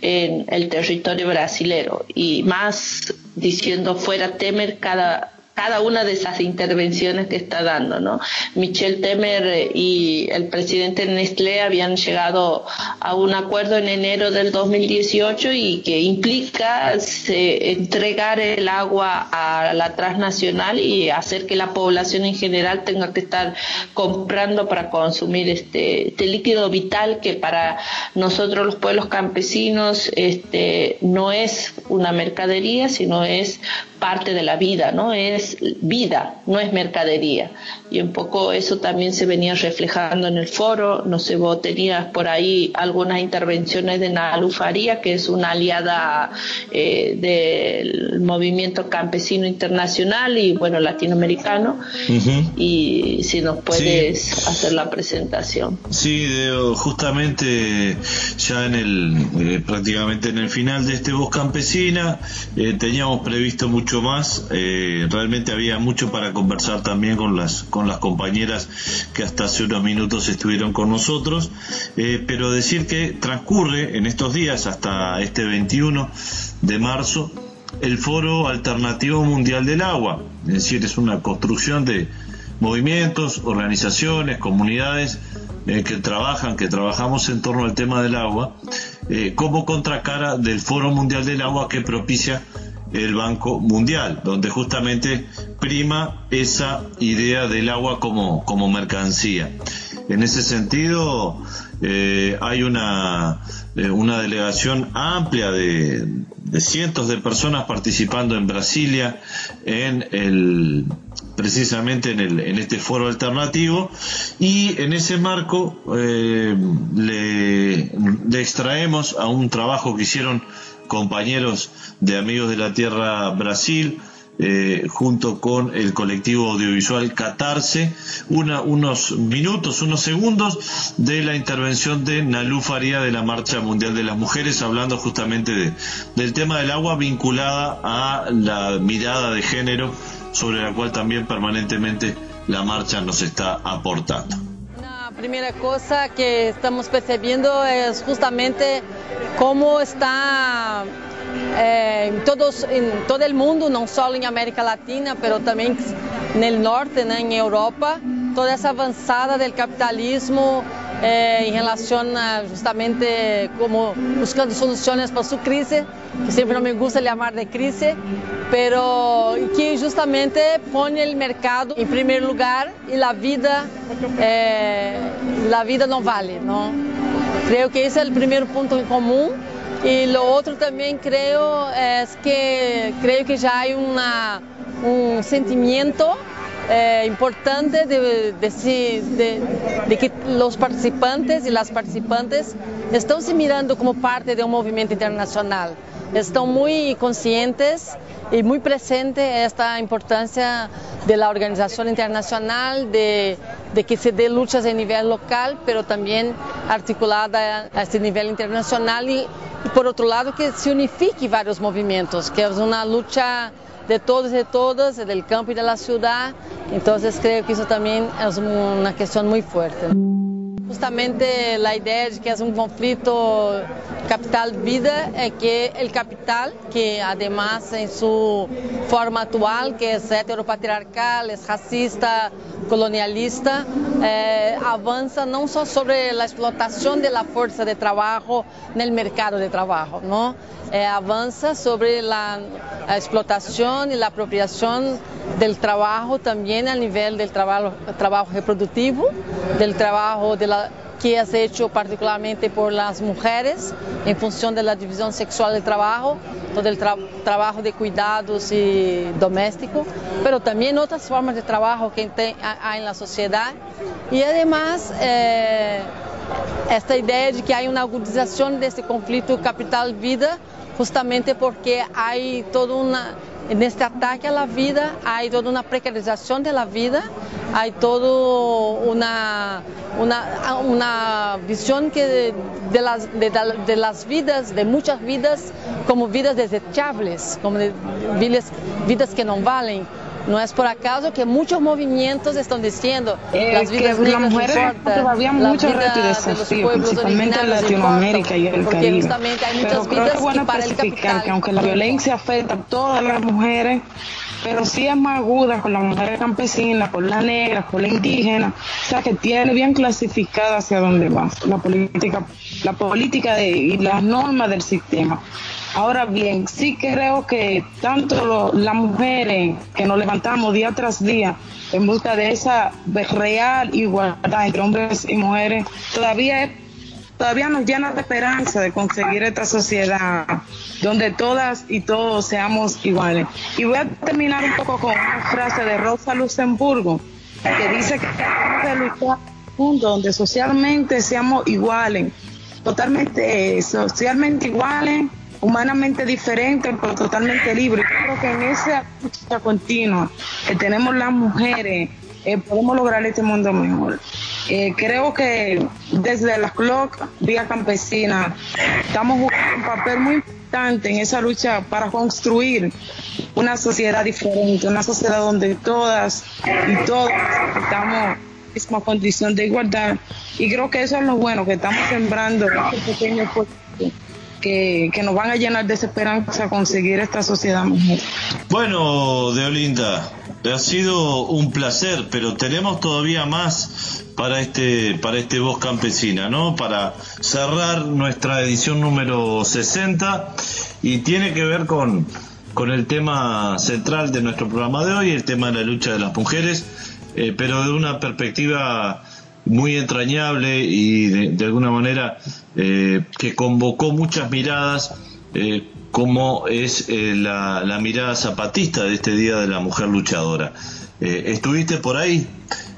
en el territorio brasilero. Y más diciendo fuera Temer cada cada una de esas intervenciones que está dando, ¿no? Michel Temer y el presidente Nestlé habían llegado a un acuerdo en enero del 2018 y que implica se, entregar el agua a la transnacional y hacer que la población en general tenga que estar comprando para consumir este, este líquido vital que para nosotros los pueblos campesinos este, no es una mercadería, sino es parte de la vida, ¿no? Es vida, no es mercadería. Y un poco eso también se venía reflejando en el foro. No sé, vos tenías por ahí algunas intervenciones de Nalu Faría, que es una aliada eh, del movimiento campesino internacional y, bueno, latinoamericano. Y si nos puedes Sí. hacer la presentación. Sí, Deo, justamente ya en el eh, prácticamente en el final de este voz campesina eh, teníamos previsto mucho más. eh, realmente había mucho para conversar también con las con las compañeras que hasta hace unos minutos estuvieron con nosotros. eh, pero decir que transcurre en estos días hasta este 21 de marzo el Foro Alternativo Mundial del Agua. Es decir, es una construcción de movimientos, organizaciones, comunidades eh, que trabajan, que trabajamos en torno al tema del agua, eh, como contracara del Foro Mundial del Agua que propicia el Banco Mundial, donde justamente prima esa idea del agua como, como mercancía. En ese sentido, eh, hay una, eh, una delegación amplia de, de cientos de personas participando en Brasilia en el precisamente en, el, en este foro alternativo y en ese marco eh, le, le extraemos a un trabajo que hicieron compañeros de Amigos de la Tierra Brasil, eh, junto con el colectivo audiovisual Catarse, una, unos minutos, unos segundos de la intervención de Nalú Faría de la Marcha Mundial de las Mujeres, hablando justamente de, del tema del agua vinculada a la mirada de género, sobre la cual también permanentemente la marcha nos está aportando. Primera cosa que estamos percibiendo es justamente cómo está eh, en todo el mundo, no solo en América Latina, pero también en el norte, ¿no? en Europa, toda esa avanzada del capitalismo eh, en relación a justamente como buscando soluciones para su crisis, que siempre no me gusta llamar de crisis, pero que justamente pone el mercado en primer lugar y la vida, eh, la vida no vale, ¿no? Creo que ese es el primer punto en común. Y lo otro también creo es que creo que ya hay una, un sentimiento eh, importante de, que los participantes y las participantes están se mirando como parte de un movimiento internacional. Están muy conscientes y muy presentes esta importancia de la organización internacional, de, de que se dé luchas a nivel local, pero también articulada a este nivel internacional y, y por otro lado que se unifique varios movimientos, que es una lucha de todos y todas, del campo y de la ciudad. Entonces creo que eso también es una cuestión muy fuerte. Justamente la idea de que es un conflicto capital-vida es que el capital, que además en su forma actual, que es heteropatriarcal, es racista, colonialista, eh, avanza no solo sobre la explotación de la fuerza de trabajo en el mercado de trabajo, ¿no? Eh, avanza sobre la, explotación y la apropiación del trabajo también a nivel del trabajo, trabajo reproductivo, del trabajo de la que has hecho particularmente por las mujeres en función de la división sexual del trabajo, todo el trabajo de cuidados y doméstico, pero también otras formas de trabajo que hay en la sociedad. Y además, eh, esta idea de que hay una agudización de este conflicto capital-vida, justamente porque hay toda una en este ataque a la vida hay toda una precarización de la vida, hay toda una, una, una visión que de, las, de, las vidas, de muchas vidas, como vidas desechables, como vidas, vidas que no valen. No es por acaso que muchos movimientos están diciendo eh, las vidas que las mujeres importan, todavía muchos retos y desafíos, principalmente en Latinoamérica y el Caribe. Pero creo que es bueno especificar que aunque la violencia afecta a todas las mujeres, pero sí es más aguda con las mujeres campesinas, con la negra, con la indígena, o sea que tiene bien clasificada hacia dónde va la política, la política de, y las normas del sistema. Ahora bien, sí creo que tanto las mujeres que nos levantamos día tras día en busca de esa real igualdad entre hombres y mujeres, todavía todavía nos llena de esperanza de conseguir esta sociedad donde todas y todos seamos iguales. Y voy a terminar un poco con una frase de Rosa Luxemburgo, que dice que tenemos que luchar mundo donde socialmente seamos iguales, totalmente socialmente iguales humanamente diferente, pero totalmente libre. creo que en esa lucha continua que tenemos las mujeres, eh, podemos lograr este mundo mejor. Eh, creo que desde la CLOC, Vía Campesina, estamos jugando un papel muy importante en esa lucha para construir una sociedad diferente, una sociedad donde todas y todos estamos misma condición de igualdad. Y creo que eso es lo bueno, que estamos sembrando este pequeño que, nos van a llenar de esperanza a conseguir esta sociedad mujer. Bueno, Deolinda, ha sido un placer, pero tenemos todavía más para este para este voz campesina, ¿no? Para cerrar nuestra edición número 60 y tiene que ver con con el tema central de nuestro programa de hoy, el tema de la lucha de las mujeres, eh, pero de una perspectiva muy entrañable y de, alguna manera eh, que convocó muchas miradas, eh, como es eh, la, mirada zapatista de este Día de la Mujer Luchadora. ¿Estuviste por ahí?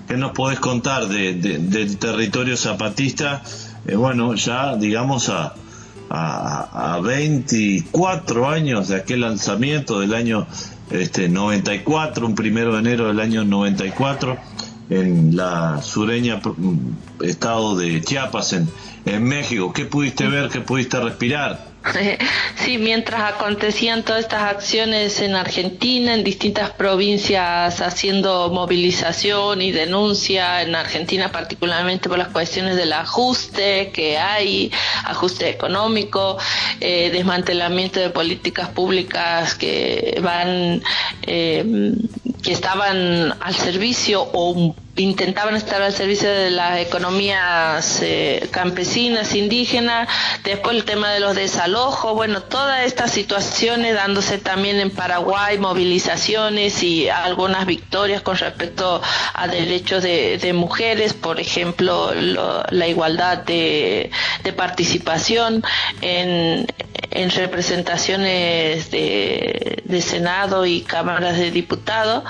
¿Qué nos podés contar de, del territorio zapatista? bueno, ya digamos a, a, a, 24 años de aquel lanzamiento del año este, 94, un primero de enero del año 94 en la sureña mm, estado de Chiapas, en, en México. ¿Qué pudiste ver? ¿Qué pudiste respirar? Sí, mientras acontecían todas estas acciones en Argentina, en distintas provincias haciendo movilización y denuncia, en Argentina particularmente por las cuestiones del ajuste que hay, ajuste económico, eh, desmantelamiento de políticas públicas que van, eh, que estaban al servicio o intentaban estar al servicio de las economías eh, campesinas, indígenas, después el tema de los desalojos, bueno, todas estas situaciones dándose también en Paraguay, movilizaciones y algunas victorias con respecto a derechos de, mujeres, por ejemplo, la igualdad de, participación en, representaciones de, de Senado y cámaras de diputados,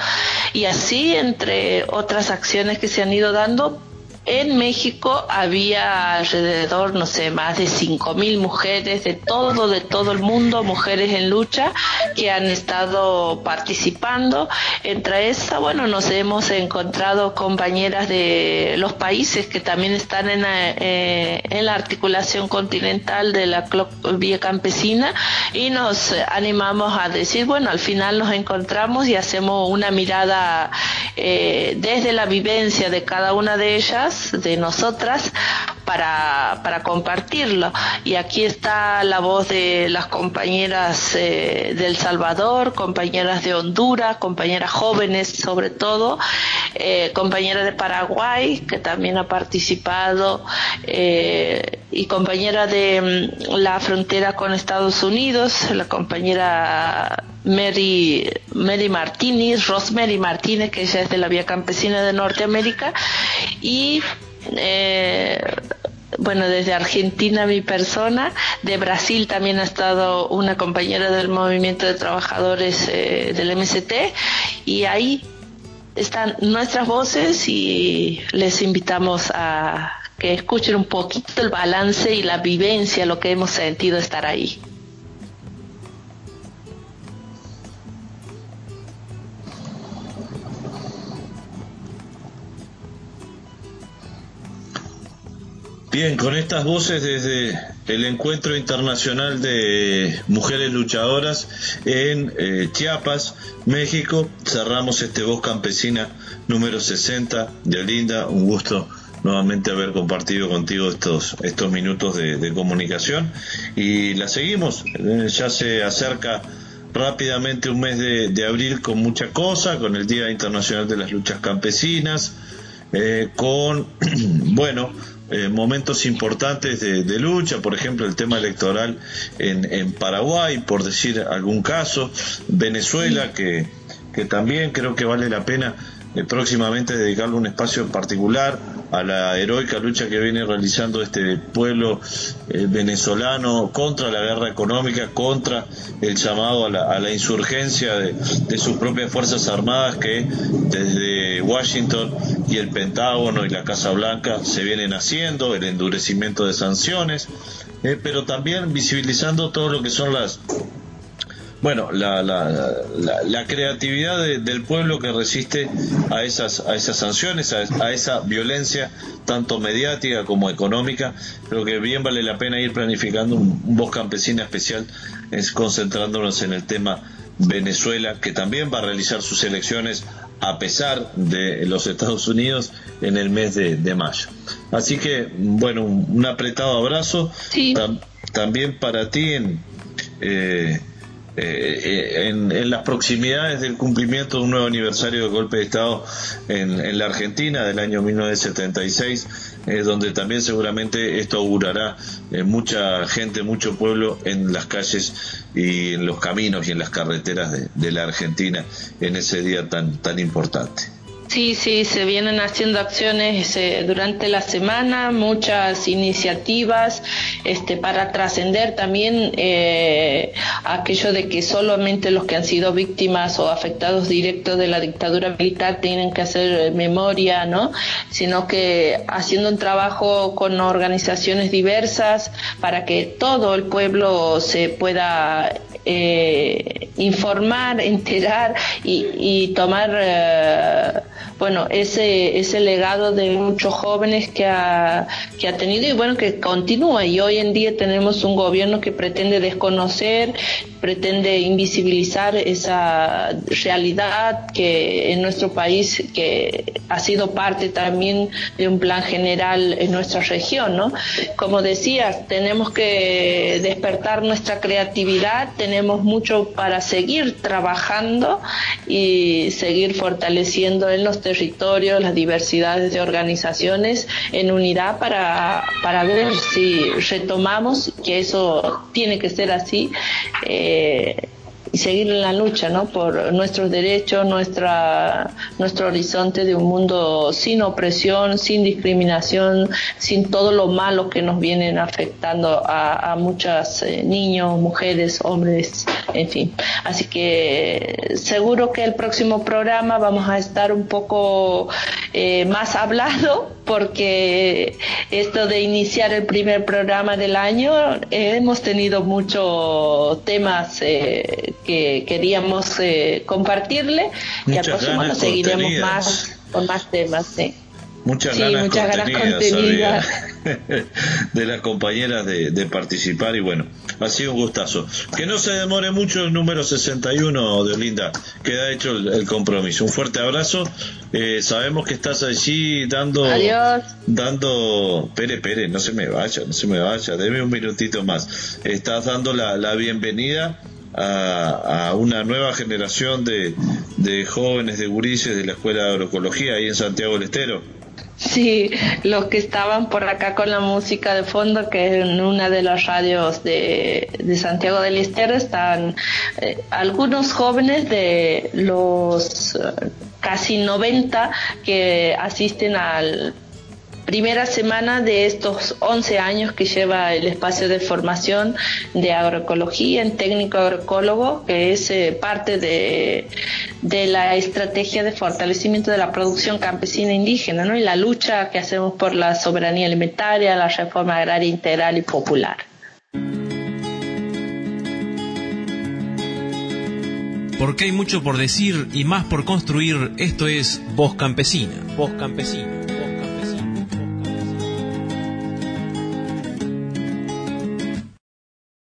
y así entre otras acciones que se han ido dando en México había alrededor, no sé, más de 5.000 mujeres de todo, de todo el mundo, mujeres en lucha, que han estado participando. Entre esas, bueno, nos hemos encontrado compañeras de los países que también están en eh, en la articulación continental de la vía campesina y nos animamos a decir, bueno, al final nos encontramos y hacemos una mirada eh, desde la vivencia de cada una de ellas de nosotras para, para compartirlo. Y aquí está la voz de las compañeras eh, del Salvador, compañeras de Honduras, compañeras jóvenes sobre todo, eh, compañera de Paraguay que también ha participado eh, y compañera de mm, la frontera con Estados Unidos, la compañera Mary, Mary Martínez, Rosemary Martínez, que ella es de la Vía Campesina de Norteamérica, y eh, bueno, desde Argentina mi persona, de Brasil también ha estado una compañera del movimiento de trabajadores eh, del MST y ahí están nuestras voces y les invitamos a que escuchen un poquito el balance y la vivencia, lo que hemos sentido estar ahí. Bien, con estas voces desde el Encuentro Internacional de Mujeres Luchadoras en eh, Chiapas, México, cerramos este Voz Campesina número 60. De Linda, un gusto nuevamente haber compartido contigo estos, estos minutos de, comunicación y la seguimos. Eh, ya se acerca rápidamente un mes de, abril con mucha cosa, con el Día Internacional de las Luchas Campesinas, eh, con, bueno, eh, momentos importantes de, lucha, por ejemplo el tema electoral en, en Paraguay, por decir algún caso, Venezuela, que, que también creo que vale la pena eh, próximamente dedicarle un espacio en particular a la heroica lucha que viene realizando este pueblo eh, venezolano contra la guerra económica, contra el llamado a la, insurgencia de, sus propias Fuerzas Armadas que desde Washington y el Pentágono y la Casa Blanca se vienen haciendo, el endurecimiento de sanciones, eh, pero también visibilizando todo lo que son las bueno, la, la, la, creatividad del pueblo que resiste a esas, a esas sanciones, a, esa violencia, tanto mediática como económica, creo que bien vale la pena ir planificando un, voz campesina especial, es, concentrándonos en el tema Venezuela, que también va a realizar sus elecciones a pesar de los Estados Unidos en el mes de, mayo. Así que, bueno, un, apretado abrazo también para ti en... Eh, eh, eh, en, las proximidades del cumplimiento de un nuevo aniversario del golpe de Estado en, la Argentina del año 1976, eh, donde también seguramente esto augurará mucha gente, mucho pueblo en las calles y en los caminos y en las carreteras de, de la Argentina en ese día tan, tan importante. Sí, sí, se vienen haciendo acciones eh, durante la semana, muchas iniciativas este, para trascender también eh, aquello de que solamente los que han sido víctimas o afectados directos de la dictadura militar tienen que hacer eh, memoria, ¿no? Sino que haciendo un trabajo con organizaciones diversas para que todo el pueblo se pueda eh, informar, enterar y, y tomar eh, bueno ese ese legado de muchos jóvenes que ha, que ha tenido y bueno que continúa y hoy en día tenemos un gobierno que pretende desconocer pretende invisibilizar esa realidad que en nuestro país que ha sido parte también de un plan general en nuestra región, ¿no? Como decías, tenemos que despertar nuestra creatividad, tenemos mucho para seguir trabajando y seguir fortaleciendo en los territorios las diversidades de organizaciones en unidad para, para ver si retomamos que eso tiene que ser así. Eh, y seguir en la lucha ¿no? por nuestros derechos, nuestra, nuestro horizonte de un mundo sin opresión, sin discriminación, sin todo lo malo que nos vienen afectando a, a muchos eh, niños, mujeres, hombres, en fin. Así que seguro que el próximo programa vamos a estar un poco eh, más hablado porque esto de iniciar el primer programa del año hemos tenido muchos temas eh, que queríamos eh, compartirle y al próximo seguiremos más con más temas. Sí. Muchas ganas contenidas, de las compañeras de, participar y bueno, ha sido un gustazo. Que no se demore mucho el número 61 de Linda, queda hecho el, compromiso. Un fuerte abrazo. Eh, sabemos que estás allí dando, Adiós. dando, Pere, Pere, no se me vaya, no se me vaya, deme un minutito más. Estás dando la, la bienvenida a, una nueva generación de, de jóvenes de gurises de la Escuela de Agroecología ahí en Santiago del Estero. Sí, los que estaban por acá con la música de fondo, que en una de las radios de, de Santiago del Estero están eh, algunos jóvenes de los eh, casi 90 que asisten al primera semana de estos 11 años que lleva el espacio de formación de agroecología en técnico agroecólogo, que es eh, parte de, de, la estrategia de fortalecimiento de la producción campesina indígena ¿no? y la lucha que hacemos por la soberanía alimentaria, la reforma agraria integral y popular. Porque hay mucho por decir y más por construir, esto es Voz Campesina. Voz Campesina.